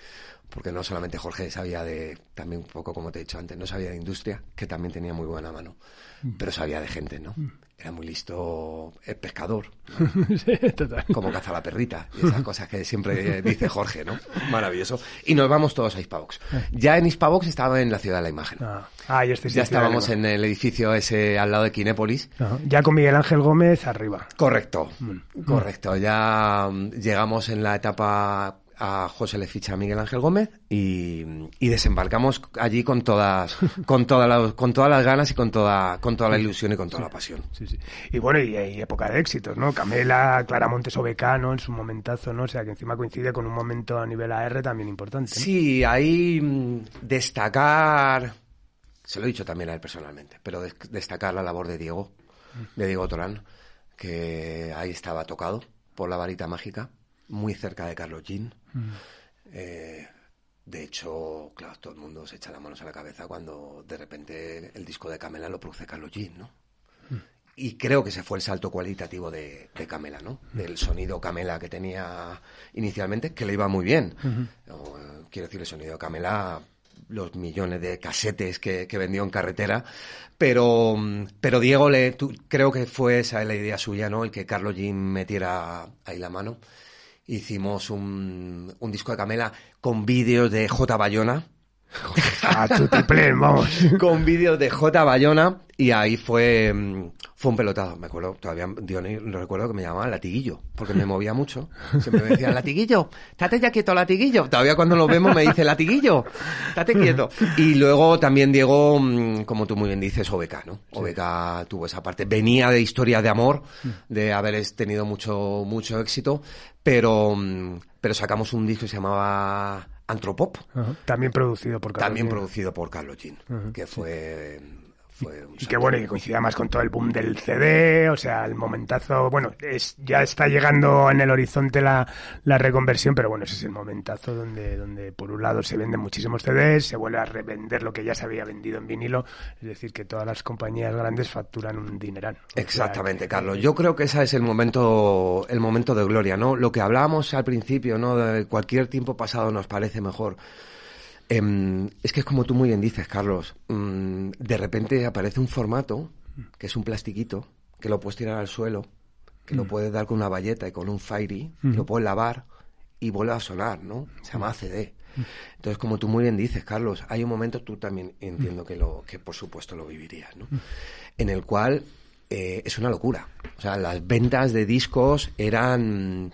porque no solamente Jorge sabía de, también un poco como te he dicho antes, no sabía de industria, que también tenía muy buena mano, mm. pero sabía de gente, ¿no? Mm. Era muy listo, el pescador, ¿no? sí, total. como caza la perrita, y esas cosas que siempre dice Jorge, ¿no? Maravilloso. Y nos vamos todos a Hispavox. Ya en Hispavox estaba en la ciudad de la imagen. Ah, ah ya, ya estábamos en el edificio ese al lado de Kinépolis. Ya con Miguel Ángel Gómez arriba. Correcto, mm. correcto. Ya llegamos en la etapa a José le ficha a Miguel Ángel Gómez y, y desembarcamos allí con todas, con todas las, con todas las ganas y con toda, con toda la ilusión y con toda la pasión. Sí, sí. Y bueno, y hay época de éxitos, ¿no? Camela, Clara Montes Obecano en su momentazo, ¿no? O sea, que encima coincide con un momento a nivel AR también importante. ¿no? Sí, ahí mm, destacar, se lo he dicho también a él personalmente, pero des- destacar la labor de Diego, de Diego Torán, que ahí estaba tocado por la varita mágica, muy cerca de Carlos Jean. Eh, de hecho, claro, todo el mundo se echa las manos a la cabeza cuando de repente el disco de Camela lo produce Carlos Jean, ¿no? Y creo que ese fue el salto cualitativo de, de Camela, ¿no? Del sonido Camela que tenía inicialmente, que le iba muy bien. O, eh, quiero decir, el sonido Camela, los millones de casetes que, que vendió en carretera, pero, mm, pero Diego le, tú- creo que fue esa la idea suya, ¿no? El que Carlos Jim metiera ahí la mano. Hicimos un, un disco de Camela con vídeos de J. Bayona, A tutiplén, vamos. con vídeos de J. Bayona y ahí fue, mm, fue un pelotazo. Me acuerdo, todavía Diony, lo recuerdo que me llamaban latiguillo, porque me movía mucho. Siempre me decían, latiguillo, estate ya quieto, latiguillo. Todavía cuando lo vemos me dice, latiguillo, estate quieto. Y luego también Diego, mm, como tú muy bien dices, Obeca, ¿no? Obeca tuvo esa parte. Venía de historias de amor, de haber tenido mucho, mucho éxito, pero, mm, pero sacamos un disco que se llamaba Antropop. Ajá. También producido por Carlos También Jean. producido por Carlos Jean, que fue, Y que bueno, y que coincide más con todo el boom del CD, o sea, el momentazo, bueno, es, ya está llegando en el horizonte la, la reconversión, pero bueno, ese es el momentazo donde, donde por un lado se venden muchísimos CDs, se vuelve a revender lo que ya se había vendido en vinilo, es decir, que todas las compañías grandes facturan un dineral. Exactamente, Carlos. Yo creo que ese es el momento, el momento de gloria, ¿no? Lo que hablábamos al principio, ¿no? De cualquier tiempo pasado nos parece mejor. Em, es que es como tú muy bien dices, Carlos. mm, de repente aparece un formato que es un plastiquito que lo puedes tirar al suelo, que lo puedes dar con una valleta y con un fairy, lo puedes lavar y vuelve a sonar, ¿no? Se llama CD. Entonces, como tú muy bien dices, Carlos, hay un momento, tú también entiendo que lo, que por supuesto lo vivirías, ¿no? En el cual eh, es una locura. O sea, las ventas de discos eran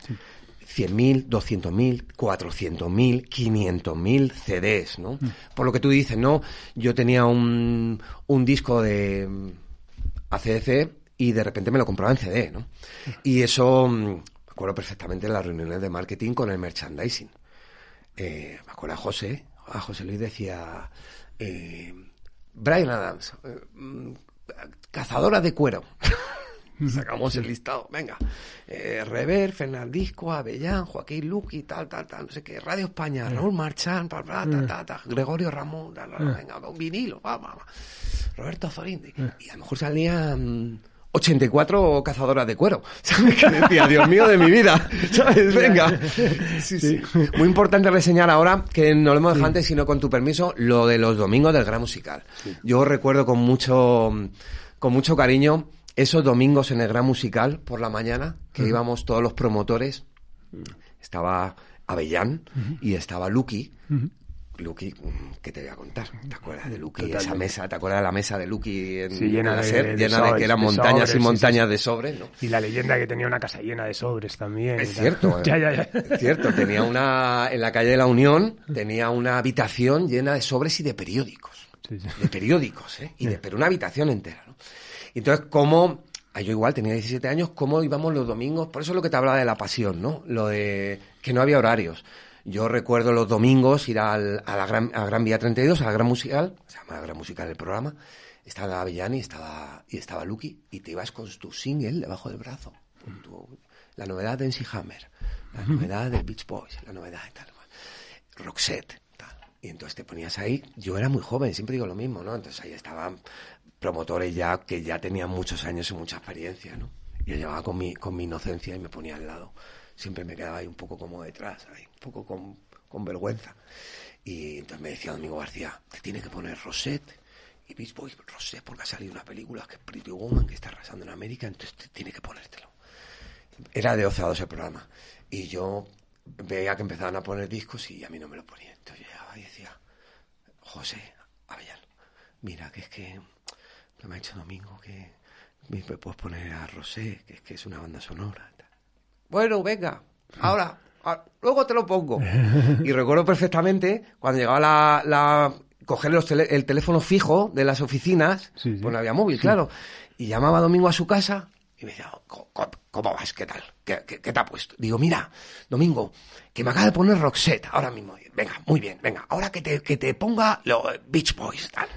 100.000, 200.000, 400.000, 500.000 CDs, ¿no? Por lo que tú dices, ¿no? Yo tenía un, un disco de mm, ACDC y de repente me lo compraba en CD, ¿no? Y eso, mm, me acuerdo perfectamente en las reuniones de marketing con el merchandising. Eh, me acuerdo a José, a José Luis decía, eh, Brian Adams, eh, mm, cazadora de cuero. Sacamos el listado, venga. Eh, Rever, Fernandisco, Avellán, Joaquín Luqui, tal, tal, tal, no sé qué. Radio España, Raúl Marchán, pa, ta, ta, ta, Gregorio Ramón, venga, un vinilo, va, va, va. Roberto Zorindi. Y a lo mejor salían 84 cazadoras de cuero. ¿Sabes? Que decía, Dios mío de mi vida. ¿Sabes? Venga. Sí, sí. Muy importante reseñar ahora, que no lo hemos dejado antes, sino con tu permiso, lo de los domingos del Gran Musical. Yo recuerdo con mucho, con mucho cariño esos domingos en el Gran Musical por la mañana, que íbamos todos los promotores. Estaba Avellán y estaba Lucky. Lucky, mm, ¿qué te voy a contar? ¿Te acuerdas de Lucky? Esa mesa, ¿te acuerdas de la mesa de Lucky en, Sí, llena de- SER? de llena de sobres, que eran montañas y montañas sí. de sobres, ¿no? Y la leyenda que tenía una casa llena de sobres también. Es cierto, ¿eh? ya, ya, ya. Es cierto, tenía una, en la calle de la Unión, tenía una habitación llena de sobres y de periódicos. Sí, sí. De periódicos, ¿eh? Y de, pero una habitación entera, ¿no? Y Entonces, ¿cómo, ah, yo igual tenía 17 años, cómo íbamos los domingos? Por eso es lo que te hablaba de la pasión, ¿no? Lo de que no había horarios. Yo recuerdo los domingos ir al, a la Gran, a Gran Vía 32, a la Gran Musical, se llama Gran Musical el programa, estaba Avellani y estaba, y estaba Lucky, y te ibas con tu single debajo del brazo, tu- la novedad de NC Hammer, la novedad de Beach Boys, la novedad de tal, Roxette, tal. Y entonces te ponías ahí, yo era muy joven, siempre digo lo mismo, ¿no? Entonces ahí estaban promotores ya que ya tenían muchos años y mucha experiencia, ¿no? Yo llevaba con mi, con mi inocencia y me ponía al lado. Siempre me quedaba ahí un poco como detrás, ahí, un poco con, con vergüenza. Y entonces me decía Domingo García, te tiene que poner Rosette y Beach Boys, Rosette, porque ha salido una película que es Pretty Woman, que está arrasando en América, entonces te- tiene que ponértelo. Era de 12 a 2 el programa. Y yo veía que empezaban a poner discos y a mí no me lo ponían. Entonces llegaba y decía, José Avellán, mira, que es que, que me ha dicho Domingo que me puedes poner a Rosé, que es que es una banda sonora. Bueno, venga, ahora, ah, luego te lo pongo. Y recuerdo perfectamente cuando llegaba la, la coger los tele- el teléfono fijo de las oficinas, Sí, sí. pues no había móvil, claro, y llamaba a Domingo a su casa y me decía, "¿Cómo- cómo- ¿cómo vas? ¿Qué tal? ¿Qué, qué, qué te ha puesto? Digo, mira, Domingo, que me acaba de poner Roxette ahora mismo. Venga, muy bien, venga, ahora que te, que te ponga los Beach Boys, tal.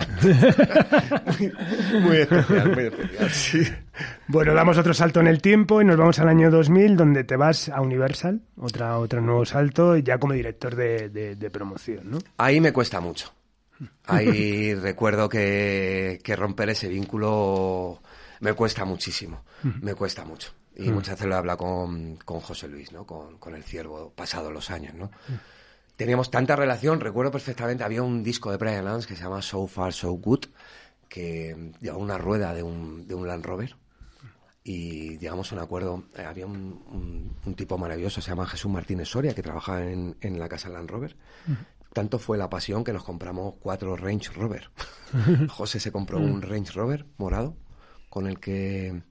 muy, muy especial, muy especial, sí. Bueno, damos otro salto en el tiempo y nos vamos al año 2000, donde te vas a Universal, otra, otro nuevo salto, ya como director de, de- de promoción, ¿no? Ahí me cuesta mucho. Ahí recuerdo que, que romper ese vínculo me cuesta muchísimo. Me cuesta mucho. Y muchas veces lo he hablado con, con José Luis, ¿no? Con, con el ciervo, pasados los años, ¿no? Teníamos tanta relación, recuerdo perfectamente, había un disco de Brian Adams que se llama So Far So Good, que llevaba una rueda de un, de un Land Rover y llegamos a un acuerdo. Eh, había un, un- un tipo maravilloso, se llama Jesús Martínez Soria, que trabajaba en, en la casa Land Rover. Tanto fue la pasión que nos compramos cuatro Range Rover. José se compró un Range Rover morado, con el que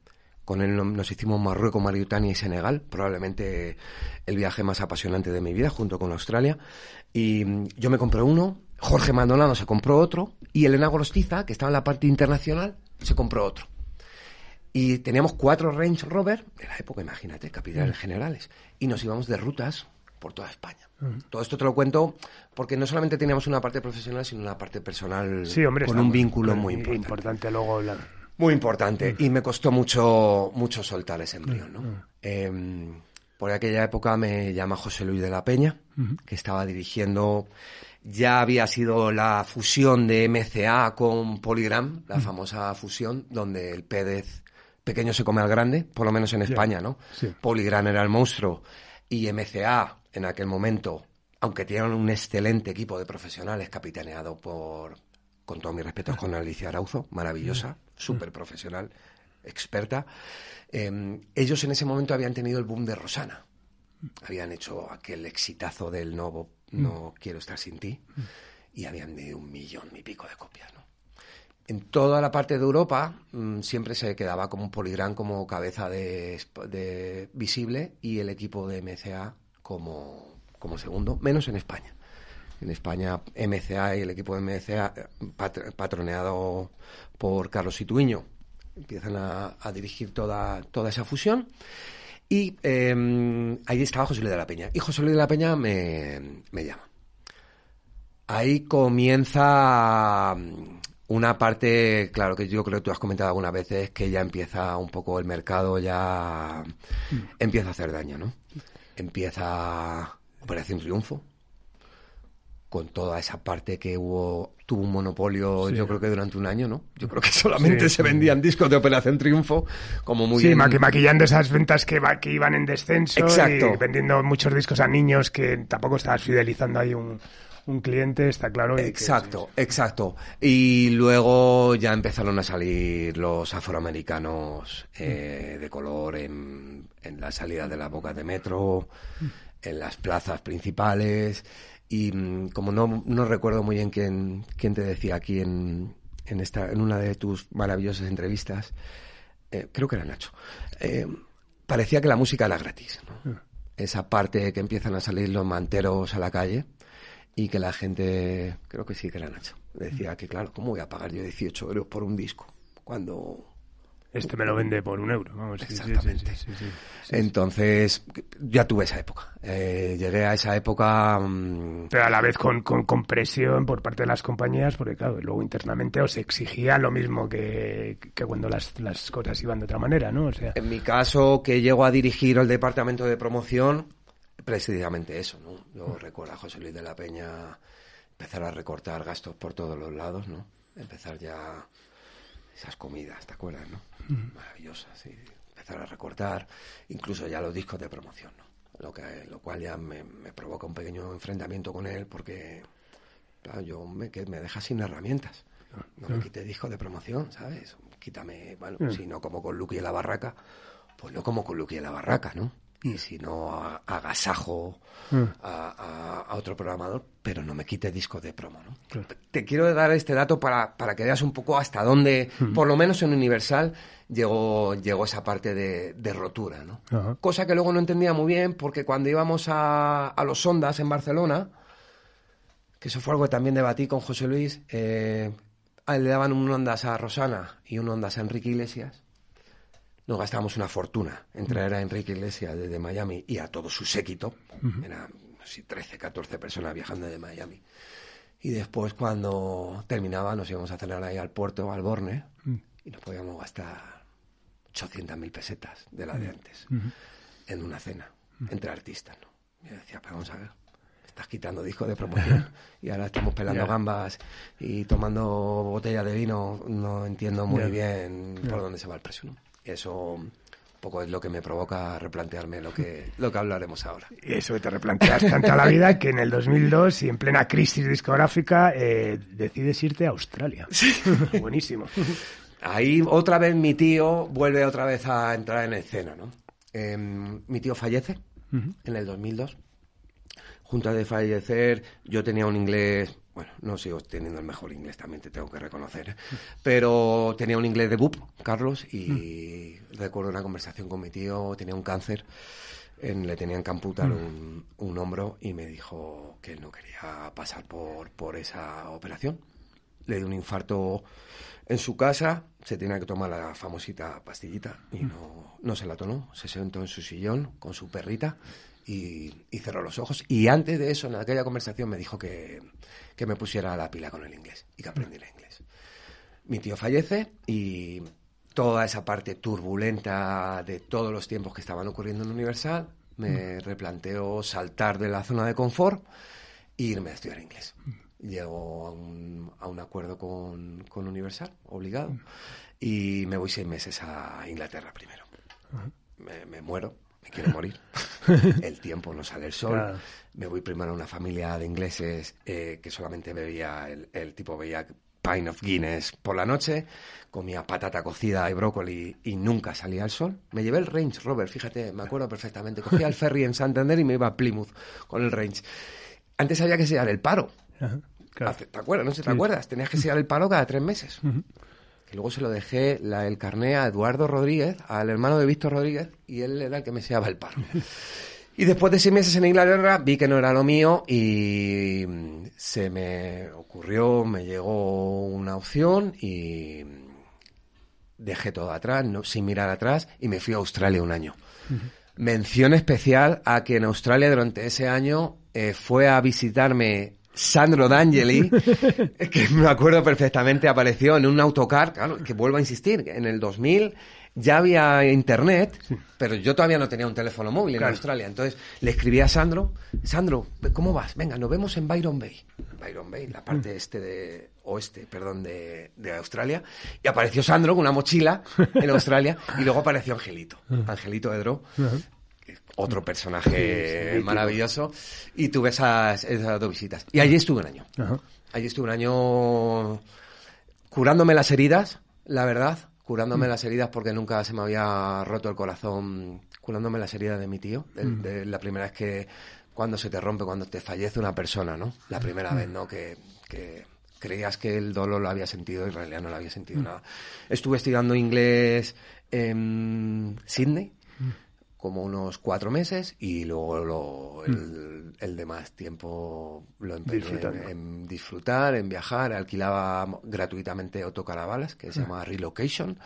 con él no- nos hicimos Marruecos, Mauritania y Senegal, probablemente el viaje más apasionante de mi vida, junto con Australia. Y mm, yo me compré uno, Jorge Maldonado se compró otro, y Elena Gorostiza, que estaba en la parte internacional, se compró otro. Y teníamos cuatro Range Rover de la época, imagínate, capitales generales. Y nos íbamos de rutas por toda España. Todo esto te lo cuento porque no solamente teníamos una parte profesional, sino una parte personal Sí, hombre. con un vínculo muy muy importante. luego la- Muy importante. Y me costó mucho, mucho soltar ese embrión, ¿no? Eh, por aquella época me llama José Luis de la Peña, que estaba dirigiendo. Ya había sido la fusión de MCA con Polygram, la famosa fusión, donde el pez pequeño se come al grande, por lo menos en España, ¿no? sí. Polygram era el monstruo y MCA en aquel momento, aunque tenían un excelente equipo de profesionales capitaneado por, con todos mis respetos, con Alicia Arauzo, maravillosa, súper profesional, experta, eh, ellos en ese momento habían tenido el boom de Rosana. Habían hecho aquel exitazo del no, no quiero estar sin ti y habían vendido un millón y pico de copias, ¿no? En toda la parte de Europa mm, siempre se quedaba como un Poligram como cabeza de, de visible y el equipo de MCA como, como segundo, menos en España. En España, MCA y el equipo de MCA, eh, pat- patroneado por Carlos Ituiño, empiezan a, a dirigir toda, toda esa fusión. Y eh, ahí estaba José Luis de la Peña. Y José Luis de la Peña me, me llama. Ahí comienza mm, una parte, claro, que yo creo que tú has comentado algunas veces, que ya empieza un poco el mercado, ya empieza a hacer daño, ¿no? Empieza Operación Triunfo, con toda esa parte que hubo, tuvo un monopolio, Sí. yo creo que durante un año, ¿no? Yo creo que solamente Sí, se vendían discos de Operación Triunfo, como muy sí, bien- maqui- maquillando esas ventas que, va- que iban en descenso Exacto. y vendiendo muchos discos a niños que tampoco estabas fidelizando ahí un, un cliente, está claro. que- Exacto, exacto. Y luego ya empezaron a salir los afroamericanos eh, de color en, en la salida de las bocas de metro, en las plazas principales. Y mm, como no, no recuerdo muy bien quién, quién te decía aquí en, en, esta, en una de tus maravillosas entrevistas, eh, creo que era Nacho, eh, parecía que la música era gratis. ¿no? Esa parte que empiezan a salir los manteros a la calle y que la gente, creo que sí que era Nacho, decía que claro, ¿cómo voy a pagar yo 18 euros por un disco? Cuando... Este me lo vende por un euro. Vamos, Exactamente. sí, sí, sí. Entonces, ya tuve esa época. Eh, llegué a esa época... mm, Pero a la vez con, con, con presión por parte de las compañías, porque claro, luego internamente os exigía lo mismo que, que cuando las, las cosas iban de otra manera, ¿no? O sea, En mi caso, que llego a dirigir el departamento de promoción, precisamente eso, ¿no? Yo recuerdo a José Luis de la Peña empezar a recortar gastos por todos los lados, ¿no? Empezar ya esas comidas, ¿te acuerdas, no? Maravillosas, sí. Empezar a recortar, incluso ya los discos de promoción, ¿no? Lo, que, lo cual ya me, me provoca un pequeño enfrentamiento con él porque, claro, yo me, que me deja sin herramientas. No me quite discos de promoción, ¿sabes? Quítame, bueno, si no como con Lucky y la barraca, pues no como con Lucky y la barraca, ¿no? Y si no a- Mm. a, a- a otro programador, pero no me quite disco de promo. ¿no? Claro. Te quiero dar este dato para, para que veas un poco hasta dónde, por lo menos en Universal, llegó, llegó esa parte de, de rotura. ¿no? Ajá. Cosa que luego no entendía muy bien porque cuando íbamos a, a los Ondas en Barcelona, que eso fue algo que también debatí con José Luis, eh, le daban un Ondas a Rosana y un Ondas a Enrique Iglesias. Nos gastábamos una fortuna en traer a Enrique Iglesias desde Miami y a todo su séquito. Eran no sé, 13, 14 personas viajando de Miami. Y después, cuando terminaba, nos íbamos a cenar ahí al puerto, al Borne, y nos podíamos gastar 800.000 pesetas de la de antes en una cena entre artistas. ¿no? Y yo decía, pero vamos a ver, estás quitando discos de promoción y ahora estamos pelando gambas y tomando botellas de vino. No entiendo muy bien por dónde se va el precio. ¿no? Eso un poco es lo que me provoca replantearme lo que, lo que hablaremos ahora. Y eso que te replanteas tanta la vida que en el 2002 y en plena crisis discográfica eh, decides irte a Australia. Buenísimo. Ahí otra vez mi tío vuelve otra vez a entrar en escena, ¿no? Em, mi tío fallece en el 2002. Junto a de fallecer, yo tenía un inglés, bueno, no sigo teniendo el mejor inglés, también te tengo que reconocer, pero tenía un inglés de BUP, Carlos, y recuerdo una conversación con mi tío, tenía un cáncer, en- le tenían que amputar un, un hombro y me dijo que no quería pasar por, por esa operación. Le dio un infarto en su casa, se tenía que tomar la famosita pastillita y no, no se la tomó. Se sentó en su sillón con su perrita y, y cerró los ojos. Y antes de eso, en aquella conversación, me dijo que, que me pusiera la pila con el inglés y que aprendiera inglés. Mi tío fallece y toda esa parte turbulenta de todos los tiempos que estaban ocurriendo en Universal, me replanteo saltar de la zona de confort e irme a estudiar inglés. Llego a un, a un acuerdo con, con Universal, obligado, y me voy seis meses a Inglaterra primero. Me, me muero, me quiero morir. El tiempo no sale el sol. Claro. Me voy primero a una familia de ingleses eh, que solamente bebía, el, el tipo bebía pint of Guinness por la noche, comía patata cocida y brócoli y nunca salía al sol. Me llevé el Range Rover, fíjate, me acuerdo perfectamente. Cogía el ferry en Santander y me iba a Plymouth con el Range. Antes había que sellar el paro. Ajá, claro. ¿Te acuerdas? No sé si te acuerdas. Tenías que sellar el paro cada tres meses. Que luego se lo dejé la- el carné a Eduardo Rodríguez, al hermano de Víctor Rodríguez, y él era el que me sellaba el paro. Y después de seis meses en Inglaterra vi que no era lo mío y se me ocurrió, me llegó una opción y dejé todo atrás, no, sin mirar atrás, y me fui a Australia un año. Mención especial a que en Australia durante ese año eh, fue a visitarme Sandro D'Angeli, que me acuerdo perfectamente, apareció en un autocar, claro, que vuelvo a insistir, en el 2000 ya había internet, pero yo todavía no tenía un teléfono móvil en. Australia. Entonces le escribí a Sandro, Sandro, ¿cómo vas? Venga, nos vemos en Byron Bay. Byron Bay, la parte este de, oeste, perdón, de, de Australia. Y apareció Sandro con una mochila en Australia y luego apareció Angelito, Angelito Edro. Otro personaje maravilloso. Y tuve esas, esas dos visitas. Y allí estuve un año. Ajá. Allí estuve un año curándome las heridas, la verdad, curándome las heridas porque nunca se me había roto el corazón, curándome las heridas de mi tío, de, de la primera vez que cuando se te rompe, cuando te fallece una persona, ¿no? La primera vez, ¿no? Que, que creías que el dolor lo había sentido y en realidad no lo había sentido nada. Estuve estudiando inglés en Sydney, como unos cuatro meses y luego lo- el, el demás tiempo lo Disfrutando. en, en disfrutar, en viajar, alquilaba gratuitamente autocaravanas que se llama Relocation,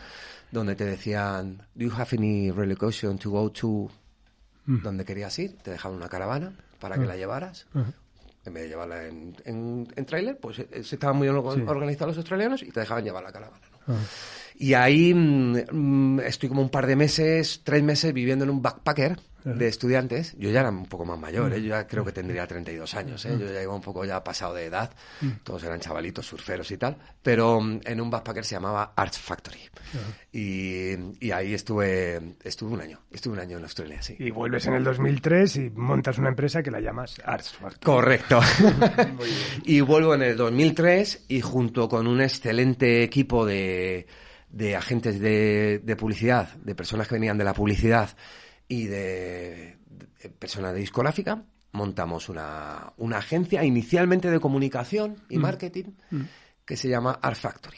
donde te decían, ¿Do you have any relocation to go to donde querías ir? Te dejaban una caravana para que la llevaras. En vez de llevarla en, en, en tráiler, pues eh, se estaban muy orga- organizados los australianos y te dejaban llevar la caravana. ¿no? Y ahí mm, mm, estoy como un par de meses, tres meses viviendo en un backpacker de estudiantes. Yo ya era un poco más mayor, ¿eh? yo ya creo que tendría 32 años, ¿eh? yo ya iba un poco ya pasado de edad. Todos eran chavalitos, surferos y tal. Pero mm, en un backpacker se llamaba Arts Factory. y, y ahí estuve, estuve un año, estuve un año en Australia, sí. Y vuelves en el 2003 y montas una empresa que la llamas Arts Factory. Correcto. y vuelvo en el 2003 y junto con un excelente equipo de, de agentes de, de publicidad, de personas que venían de la publicidad y de, de persona de discográfica, montamos una, una agencia inicialmente de comunicación y marketing que se llama Art Factory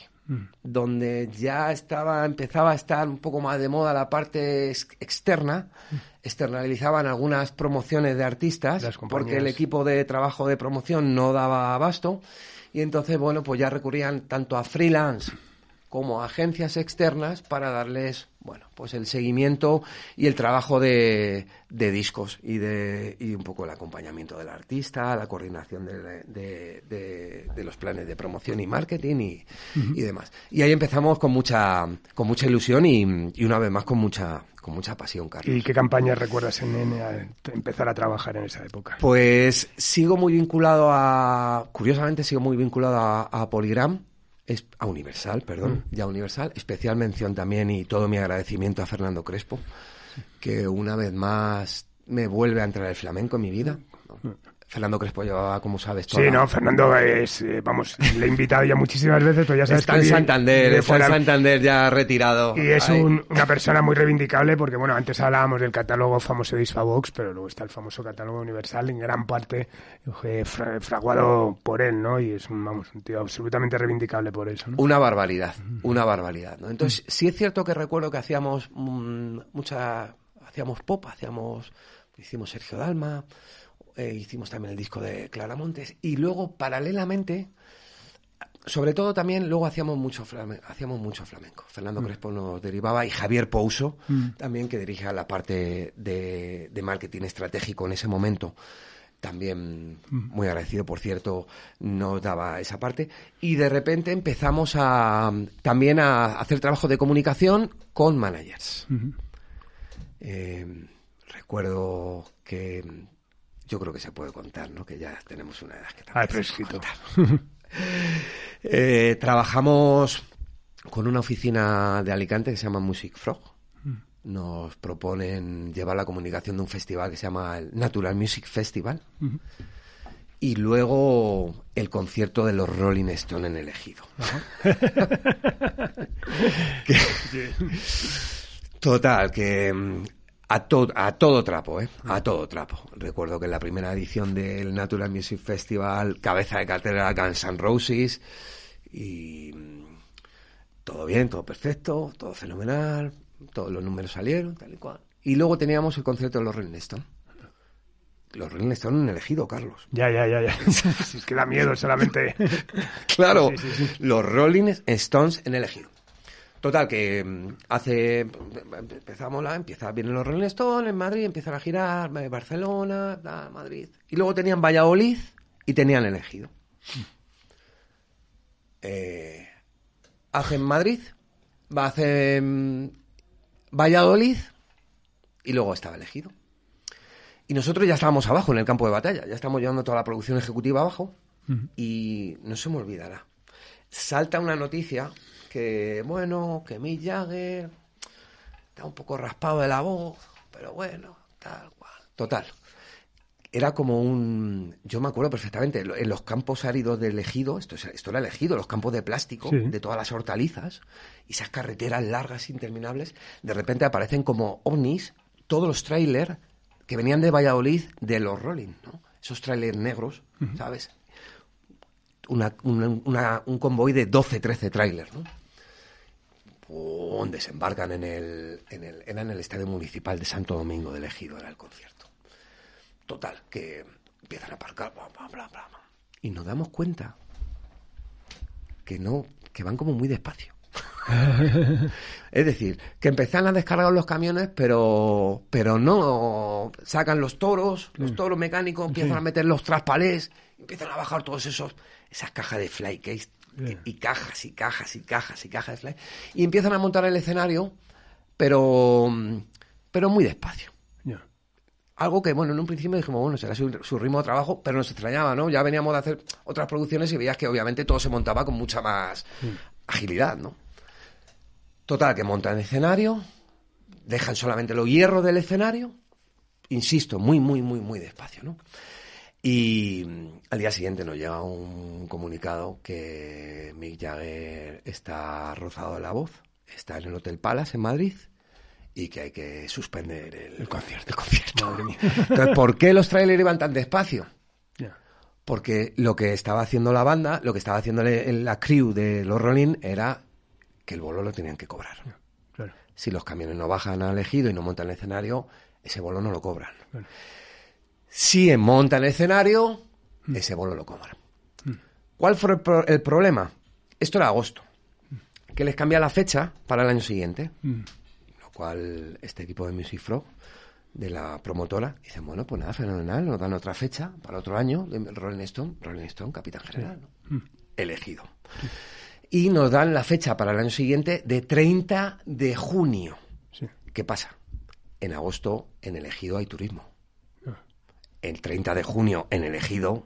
donde ya estaba, empezaba a estar un poco más de moda la parte ex- externa, externalizaban algunas promociones de artistas, porque el equipo de trabajo de promoción no daba abasto, y entonces, bueno, pues ya recurrían tanto a freelance como agencias externas para darles, bueno, pues el seguimiento y el trabajo de, de discos y de y un poco el acompañamiento del artista, la coordinación de, de- de- los planes de promoción y marketing y, y demás. Y ahí empezamos con mucha con mucha ilusión y, y una vez más con mucha con mucha pasión, Carlos. ¿Y qué campañas recuerdas en, en- a- empezar a trabajar en esa época? Pues sigo muy vinculado a. Curiosamente, sigo muy vinculado a, a Polygram, es, a Universal, perdón, ya a Universal. Especial mención también y todo mi agradecimiento a Fernando Crespo, que una vez más me vuelve a entrar el flamenco en mi vida. ¿no? Fernando Crespo llevaba, como sabes, toda Sí, no, Fernando es, eh, vamos, le he invitado ya muchísimas veces, pero ya sabes Está que en Santander, está en. Santander ya retirado. Y es un- una persona muy reivindicable porque, bueno, antes hablábamos del catálogo famoso de Isfavox, pero luego está el famoso catálogo universal, en gran parte eh, fra- fraguado por él, ¿no? Y es un, vamos, un tío absolutamente reivindicable por eso, ¿no? Una barbaridad, una barbaridad. ¿no? Entonces, sí es cierto que recuerdo que hacíamos mm, mucha, hacíamos pop, hacíamos, hicimos Sergio Dalma, eh, hicimos también el disco de Clara Montes y luego paralelamente, sobre todo también luego hacíamos mucho flamenco, hacíamos mucho flamenco. Fernando Crespo nos derivaba y Javier Pouso también que dirige la parte de, de marketing estratégico en ese momento también muy agradecido, por cierto, nos daba esa parte. Y de repente empezamos a también a hacer trabajo de comunicación con managers. Eh, recuerdo que yo creo que se puede contar, ¿no? Que ya tenemos una edad que también Ah, se puede contar. Eh, trabajamos con una oficina de Alicante que se llama Music Frog. Nos proponen llevar la comunicación de un festival que se llama el Natural Music Festival. Y luego el concierto de los Rolling Stone en el Ejido. Que- Total, que mm, a, to- a todo trapo, ¿eh? A todo trapo. Recuerdo que en la primera edición del Natural Music Festival, cabeza de cartel era Guns N' Roses y mm, todo bien, todo perfecto, todo fenomenal, todos los números salieron, tal y cual. Y luego teníamos el concierto de los Rolling Stone. Los Rolling Stone en elegido, Carlos. Ya, ya, ya, ya. Si es que da miedo solamente. Claro, Sí, sí, sí. los Rolling Stones en el ejido. Total, que mm, hace. Empezamos la. Empieza, vienen los Rolling Stones en Madrid, empiezan a girar, eh, Barcelona, Madrid. Y luego tenían Valladolid y tenían el ejido. Eh, hacen Madrid, va a hacer Valladolid y luego estaba elegido. Y nosotros ya estábamos abajo en el campo de batalla, ya estamos llevando toda la producción ejecutiva abajo y no se me olvidará. Salta una noticia que, bueno, que Mick Jagger está un poco raspado de la voz, pero bueno, tal cual. Total. Era como un... Yo me acuerdo perfectamente, en los campos áridos del ejido, esto, es- esto era elegido, los campos de plástico, Sí. de todas las hortalizas, y esas carreteras largas, interminables, de repente aparecen como ovnis todos los trailers que venían de Valladolid de los Rolling, ¿no? Esos trailers negros, ¿sabes? Una, una- una- un convoy de 12, 13 trailers, ¿no? Pum, desembarcan en el, en el, era en el Estadio Municipal de Santo Domingo del Ejido, era el concierto. Total, que empiezan a aparcar, bla, bla, bla, bla, bla. y nos damos cuenta que no, que van como muy despacio. es decir, que empiezan a descargar los camiones, pero, pero no sacan los toros, los toros mecánicos, empiezan a meter los traspalés, empiezan a bajar todos esos, esas cajas de fly case, Bien. y cajas y cajas y cajas y cajas de fly, y empiezan a montar el escenario, pero, pero muy despacio. Algo que, bueno, en un principio dijimos, bueno, será su, su ritmo de trabajo, pero nos extrañaba, ¿no? Ya veníamos de hacer otras producciones y veías que obviamente todo se montaba con mucha más agilidad, ¿no? Total, que montan escenario, dejan solamente los hierros del escenario, insisto, muy, muy, muy, muy despacio, ¿no? Y mm, al día siguiente nos llega un comunicado que Mick Jagger está rozado de la voz, está en el Hotel Palace en Madrid y que hay que suspender el, El concierto. el concierto. Madre mía. Entonces, ¿por qué los trailers iban tan despacio? Porque lo que estaba haciendo la banda, lo que estaba haciendo la crew de los Rolling era que el bolo lo tenían que cobrar. Claro. Si los camiones no bajan al ejido y no montan el escenario, ese bolo no lo cobran. Si montan el escenario, ese bolo lo cobran. ¿Cuál fue el, pro- el problema? Esto era agosto. Que les cambia la fecha para el año siguiente. Mm. Lo cual este equipo de Music Frog, de la promotora, dicen, bueno, pues nada, fenomenal, nos dan otra fecha para otro año de Rolling Stone, Rolling Stone, capitán general, ¿no? elegido. Y nos dan la fecha para el año siguiente de 30 de junio. Sí. ¿Qué pasa? En agosto en el ejido hay turismo. El 30 de junio en el ejido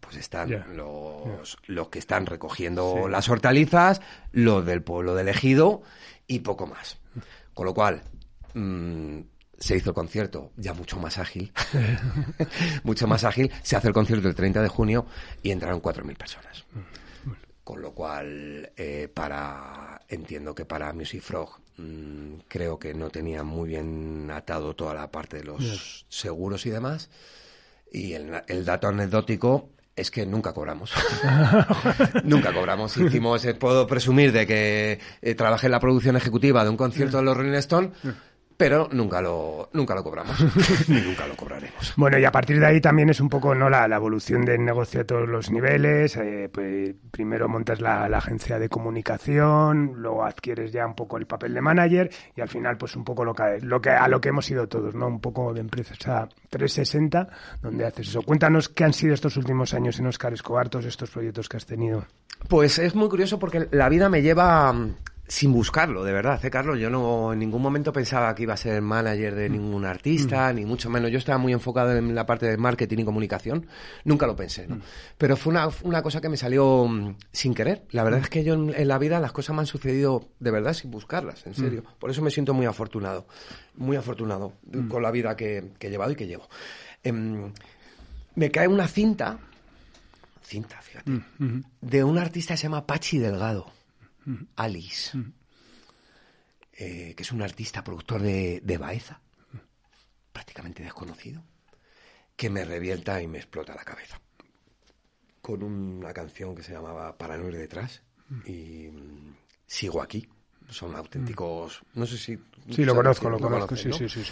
pues están los, los que están recogiendo las hortalizas, los del pueblo del ejido y poco más. Con lo cual, mm, se hizo el concierto ya mucho más ágil. mucho más ágil. Se hace el concierto el 30 de junio y entraron 4.000 personas. Con lo cual, eh, para entiendo que para Music Frog mm, creo que no tenía muy bien atado toda la parte de los seguros y demás. Y el, el dato anecdótico es que nunca cobramos. nunca cobramos. Hicimos, eh, puedo presumir de que eh, trabajé en la producción ejecutiva de un concierto de los Rolling Stone, pero nunca lo, nunca lo cobramos. Ni nunca lo cobraremos. Bueno, y a partir de ahí también es un poco no la, la evolución del negocio a todos los niveles. eh, pues primero montas la, la agencia de comunicación, luego adquieres ya un poco el papel de manager y al final pues un poco lo que, lo que a lo que hemos ido todos, ¿no? Un poco de empresa 360 donde haces eso. Cuéntanos qué han sido estos últimos años en Oscar Escobar, todos estos proyectos que has tenido. Pues es muy curioso porque la vida me lleva sin buscarlo, de verdad, ¿eh, Carlos? Yo no en ningún momento pensaba que iba a ser manager de ningún artista, ni mucho menos. Yo estaba muy enfocado en la parte de marketing y comunicación. Nunca lo pensé, ¿no? Pero fue una, una cosa que me salió mm, sin querer. La verdad es que yo en, en la vida las cosas me han sucedido de verdad sin buscarlas, en serio. Por eso me siento muy afortunado, muy afortunado con la vida que, que he llevado y que llevo. Em, me cae una cinta, cinta, fíjate, de un artista que se llama Pachi Delgado, Alice, eh, que es un artista productor de, de Baeza, prácticamente desconocido, que me revienta y me explota la cabeza. Con una canción que se llamaba Para no ir detrás y mm, Sigo aquí. Son auténticos, no sé si... Sí, lo conozco, lo lo conozco. Sí, ¿no? sí, sí.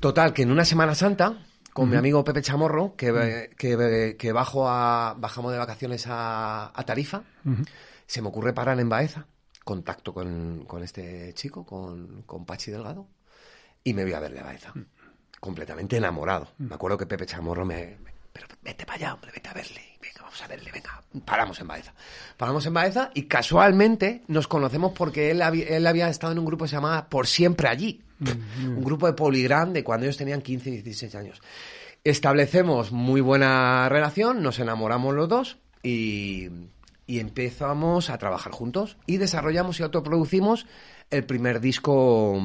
Total, que en una Semana Santa, con mi amigo Pepe Chamorro, que, que, que bajo a, bajamos de vacaciones a, a Tarifa, se me ocurre parar en Baeza, contacto con, con este chico, con, con Pachi Delgado, y me voy a verle a Baeza. Completamente enamorado. Me acuerdo que Pepe Chamorro me... me- pero vete para allá, hombre, vete a verle. Venga, vamos a verle, venga. Paramos en Baeza. Paramos en Baeza y casualmente nos conocemos porque él, había- él había estado en un grupo que se llamaba Por Siempre Allí. Un grupo de Poligram de cuando ellos tenían 15 y 16 años. Establecemos muy buena relación, nos enamoramos los dos y, y empezamos a trabajar juntos y desarrollamos y autoproducimos el primer disco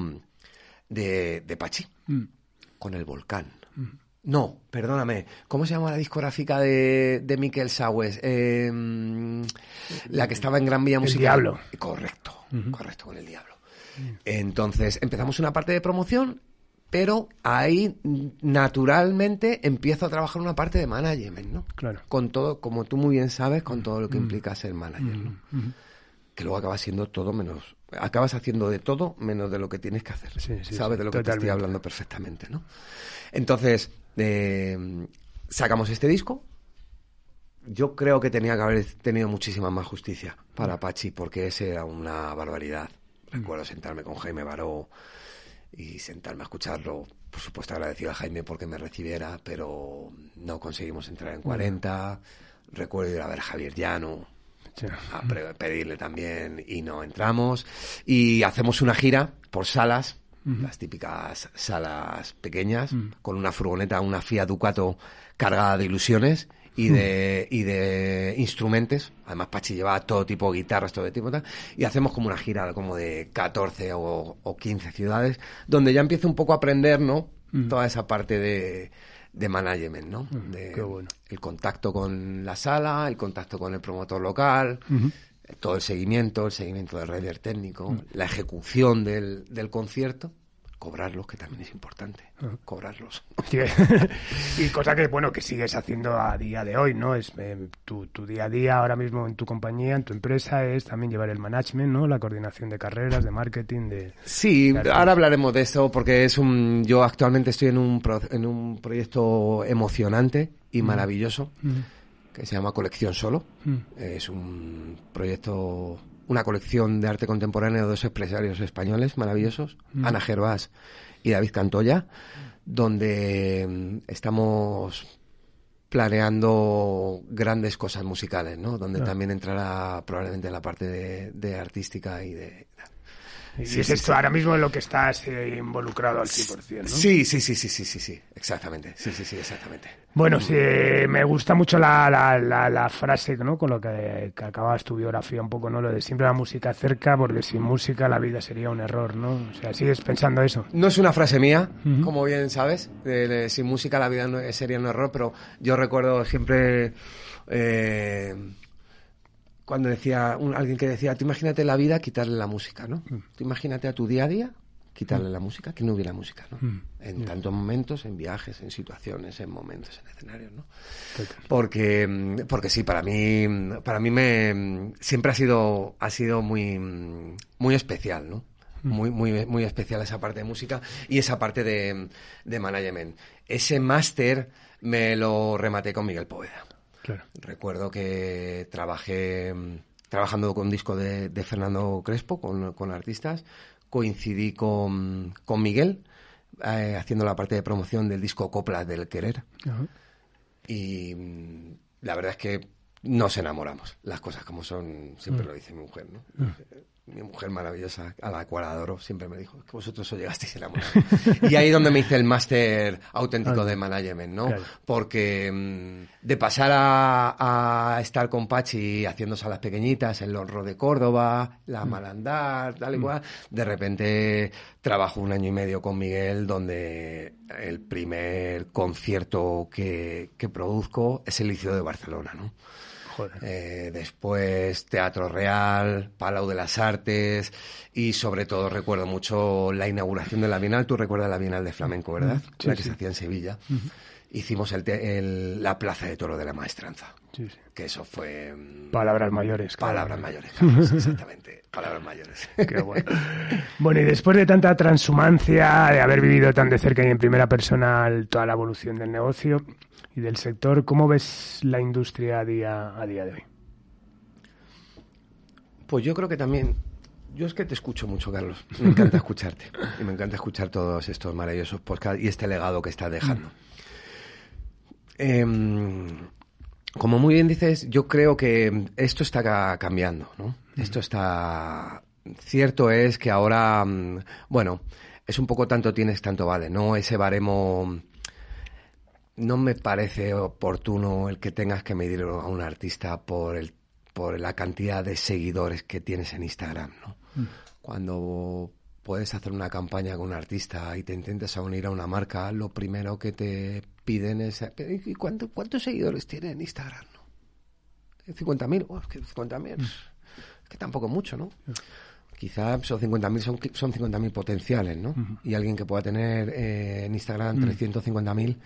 de, de Pachi con el volcán. No, perdóname. ¿Cómo se llama la discográfica de, de Miquel Saues? Eh, la que estaba en Gran Vía El Musical. Diablo. Correcto, correcto, con el Diablo. Entonces, empezamos una parte de promoción, pero ahí mm, naturalmente empiezo a trabajar una parte de management, ¿no? Claro. Con todo, como tú muy bien sabes, con todo lo que implica ser manager, ¿no? Que luego acabas siendo todo menos, acabas haciendo de todo menos de lo que tienes que hacer. Sí, sí, sabes sí, de lo que te estoy hablando perfectamente, ¿no? Entonces, eh, sacamos este disco. Yo creo que tenía que haber tenido muchísima más justicia para Pachi, porque ese era una barbaridad. Recuerdo sentarme con Jaime Baró y sentarme a escucharlo. Por supuesto, agradecido a Jaime porque me recibiera, pero no conseguimos entrar en 40. Recuerdo ir a ver a Javier Llano, a pedirle también y no entramos. Y hacemos una gira por salas, las típicas salas pequeñas, con una furgoneta, una Fiat Ducato cargada de ilusiones y de, y de instrumentos. Además, Pachi llevaba todo tipo de guitarras, todo tipo de tal. Y hacemos como una gira como de 14 o, o 15 ciudades, donde ya empiezo un poco a aprender, ¿no? Toda esa parte de, de management, ¿no? De, qué bueno. El contacto con la sala, el contacto con el promotor local, todo el seguimiento, el seguimiento del rider técnico, la ejecución del, del concierto, cobrarlos, que también es importante, cobrarlos. y cosa que, bueno, que sigues haciendo a día de hoy, ¿no? Es eh, tu, tu, día a día ahora mismo en tu compañía, en tu empresa, es también llevar el management, ¿no? La coordinación de carreras, de marketing, de... Sí, ahora hablaremos de eso porque es un... Yo actualmente estoy en un, en un proyecto emocionante y maravilloso que se llama Colección Solo. Es un proyecto una colección de arte contemporáneo de dos empresarios españoles maravillosos, mm. Ana Gervás y David Cantoya, donde mm, estamos planeando grandes cosas musicales, ¿no? Donde también entrará probablemente la parte de artística y de, y es esto ahora mismo en lo que estás eh, involucrado al 100%, ¿no? Sí, sí, sí, sí, sí, sí, sí, exactamente, sí, sí, sí, exactamente. Bueno, sí, me gusta mucho la, la, la, frase, ¿no? Con lo que, acabas tu biografía un poco, ¿no? Lo de siempre la música cerca, porque sin música la vida sería un error, ¿no? O sea, sigues pensando eso. No es una frase mía, como bien sabes, sin música la vida no, sería un error, pero yo recuerdo siempre... Eh, cuando decía alguien que decía, tú imagínate la vida, quitarle la música, ¿no? Mm. Tú imagínate a tu día a día, quitarle mm. la música, que no hubiera música, ¿no? Mm. En tantos momentos, en viajes, en situaciones, en momentos, en escenarios, ¿no? Porque, porque sí, para mí, para mí me siempre ha sido, ha sido muy, muy especial, ¿no? Muy, muy, muy especial esa parte de música y esa parte de, de management. Ese máster me lo rematé con Miguel Poveda. Recuerdo que trabajé trabajando con un disco de, Fernando Crespo, con, artistas, coincidí con, Miguel eh, haciendo la parte de promoción del disco Coplas del Querer. Y mm, la verdad es que nos enamoramos. Las cosas como son, siempre mm. lo dice mi mujer, ¿no? Mm mi mujer maravillosa, a la cual adoro, siempre me dijo que vosotros os llegasteis enamorados. y ahí donde me hice el máster auténtico de management, ¿no? Porque mm, de pasar a, estar con Pachi haciendo salas pequeñitas, el Honro de Córdoba, la mm. Malandar, tal y mm. cual, de repente trabajo un año y medio con Miguel donde el primer concierto que, que produzco es el Liceo de Barcelona, ¿no? Eh, después Teatro Real, Palau de las Artes y sobre todo recuerdo mucho la inauguración de la Bienal. Tú recuerdas la Bienal de Flamenco, ¿verdad? la que se hacía en Sevilla. Hicimos el, la Plaza de Toro de la Maestranza. Que eso fue... Mm, palabras mayores. Palabras mayores, exactamente. Palabras mayores. Qué bueno. bueno, y después de tanta transhumancia, de haber vivido tan de cerca y en primera persona toda la evolución del negocio, y del sector. ¿Cómo ves la industria a día, a día de hoy? Pues yo creo que también yo es que te escucho mucho, Carlos. Me encanta escucharte. Y me encanta escuchar todos estos maravillosos podcasts y este legado que estás dejando. Em, como muy bien dices, yo creo que esto está cambiando, ¿no? Esto está... Cierto es que ahora, mm, bueno, es un poco tanto tienes, tanto vale, ¿no? Ese baremo no me parece oportuno el que tengas que medir a un artista por el por la cantidad de seguidores que tienes en Instagram, ¿no? Mm. Cuando puedes hacer una campaña con un artista y te intentas unir a una marca, lo primero que te piden es ¿y cuántos seguidores tiene en Instagram? ¿no? 50.000, oh, es que 50.000 es que tampoco mucho, ¿no? Quizá son 50.000 son, son 50.000 potenciales, ¿no? Y alguien que pueda tener eh, en Instagram 350.000 mm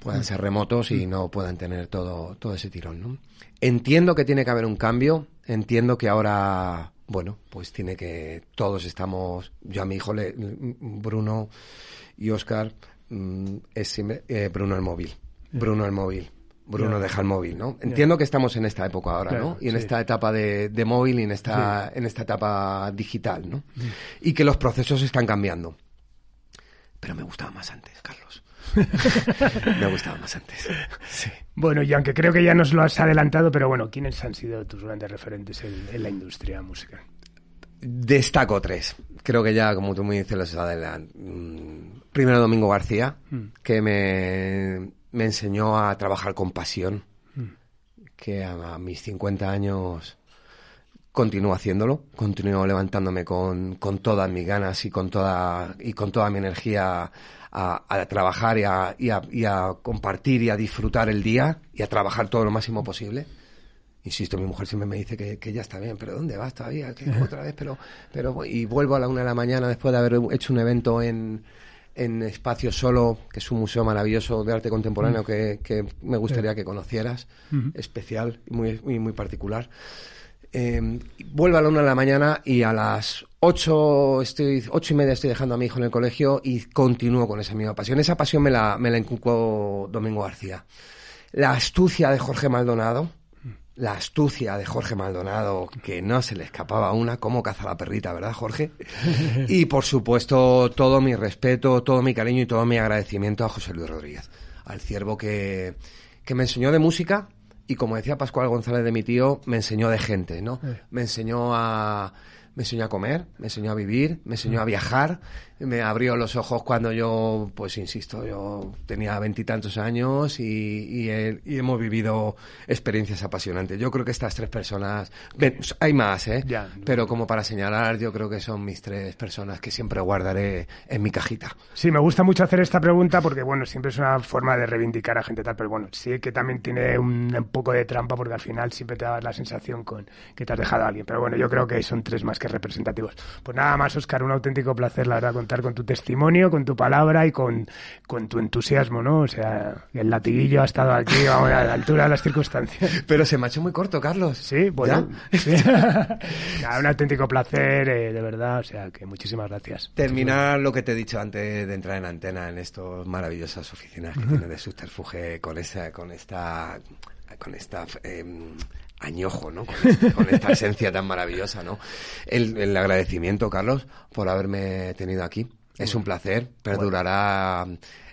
puedan ser remotos y no puedan tener todo, todo ese tirón, ¿no? Entiendo que tiene que haber un cambio, entiendo que ahora, bueno, pues tiene que, todos estamos, yo a mi hijo, le, Bruno y Oscar, mm, es eh, Bruno el móvil, Bruno el móvil. Bruno deja el móvil, ¿no? Entiendo que estamos en esta época ahora, ¿no? Y en esta etapa de, de, móvil y en esta, en esta etapa digital, ¿no? Y que los procesos están cambiando. Pero me gustaba más antes, Carlos. Me gustaba más antes. Bueno, y aunque creo que ya nos lo has adelantado, pero bueno, ¿quiénes han sido tus grandes referentes en, la industria musical? Destaco tres. Creo que ya, como tú me dices, los adelanto. Mm, primero Domingo García, mm. que me, me, enseñó a trabajar con pasión, mm. que a, mis 50 años continúo haciéndolo, continúo levantándome con, con todas mis ganas y con toda, y con toda mi energía a, trabajar y a, y, a, y a, compartir y a disfrutar el día y a trabajar todo lo máximo posible. Insisto, mi mujer siempre me dice que, que ya está bien, pero ¿dónde vas todavía? ¿Qué, otra vez, pero, pero y vuelvo a la una de la mañana después de haber hecho un evento en, en Espacio Solo, que es un museo maravilloso de arte contemporáneo que, que me gustaría que conocieras, especial y muy, muy, muy particular. Eh, vuelvo a la una de la mañana y a las ocho, estoy, ocho y media estoy dejando a mi hijo en el colegio y continúo con esa misma pasión. Esa pasión me la, me la inculcó Domingo García. La astucia de Jorge Maldonado, la astucia de Jorge Maldonado, que no se le escapaba una, como caza la perrita, ¿verdad, Jorge? Y por supuesto, todo mi respeto, todo mi cariño y todo mi agradecimiento a José Luis Rodríguez, al ciervo que, que me enseñó de música y como decía Pascual González de mi tío, me enseñó de gente, ¿no? Me enseñó a me enseñó a comer, me enseñó a vivir, me enseñó a viajar, me abrió los ojos cuando yo, pues insisto, yo tenía veintitantos años y, y, hemos vivido experiencias apasionantes. Yo creo que estas tres personas, hay más, ¿eh? Pero como para señalar, yo creo que son mis tres personas que siempre guardaré en mi cajita. Sí, me gusta mucho hacer esta pregunta porque, bueno, siempre es una forma de reivindicar a gente tal, pero bueno, sí que también tiene un, un poco de trampa porque al final siempre te da la sensación con que te has dejado a alguien. Pero bueno, yo creo que son tres más que representativos. Pues nada más, Oscar, un auténtico placer, la verdad, contar con tu testimonio, con tu palabra y con, con tu entusiasmo, ¿no? O sea, el latiguillo ha estado aquí, vamos, a la altura de las circunstancias. Pero se me ha hecho muy corto, Carlos. Sí, bueno. un auténtico placer, eh, de verdad, o sea, que muchísimas gracias. Terminar lo que te he dicho antes de entrar en antena en estas maravillosas oficinas que tiene de Subterfuge con esa, con esta, con esta em, añojo, ¿no? Con, esta esencia tan maravillosa, ¿no? El, agradecimiento, Carlos, por haberme tenido aquí. Es un placer, perdurará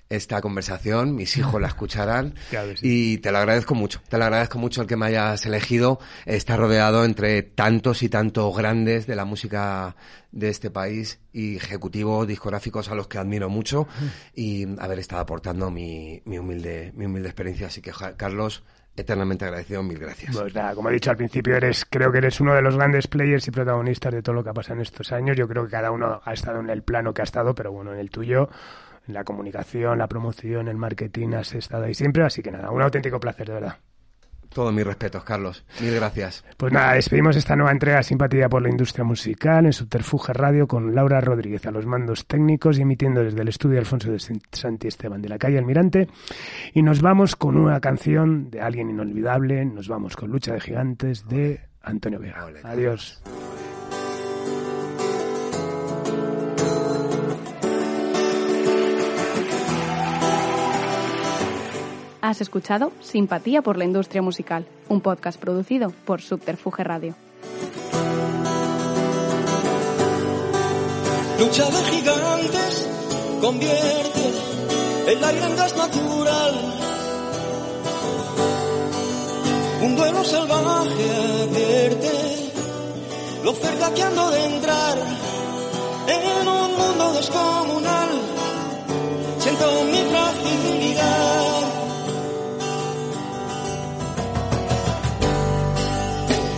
esta conversación, mis hijos la escucharán y te lo agradezco mucho. Te lo agradezco mucho el que me hayas elegido, estar rodeado entre tantos y tantos grandes de la música de este país y ejecutivos discográficos a los que admiro mucho y haber estado aportando mi, mi humilde mi humilde experiencia. Así que Carlos, eternamente agradecido, mil gracias. Pues nada, como he dicho al principio, eres, creo que eres uno de los grandes players y protagonistas de todo lo que ha pasado en estos años. Yo creo que cada uno ha estado en el plano que ha estado, pero bueno, en el tuyo, en la comunicación, la promoción, el marketing, has estado ahí siempre. Así que nada, un auténtico placer, de verdad. Todos mis respetos, Carlos. Mil gracias. Pues nada, despedimos esta nueva entrega Simpatía por la Industria Musical en Subterfuge Radio con Laura Rodríguez a los mandos técnicos y emitiendo desde el estudio Alfonso de Santi Esteban de la calle Almirante. Y nos vamos con una canción de alguien inolvidable. Nos vamos con Lucha de Gigantes de Antonio Vega. Adiós. Has escuchado Simpatía por la Industria Musical, un podcast producido por Subterfuge Radio. Lucha de gigantes convierte el aire en gas natural. Un duelo salvaje advierte lo cerca que ando de entrar en un mundo descomunal. Siento mi fragilidad.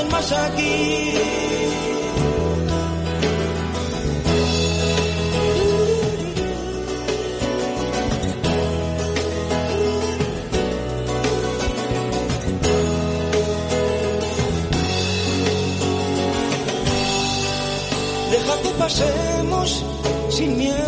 alguien más aquí? Deja que pasemos sin miedo.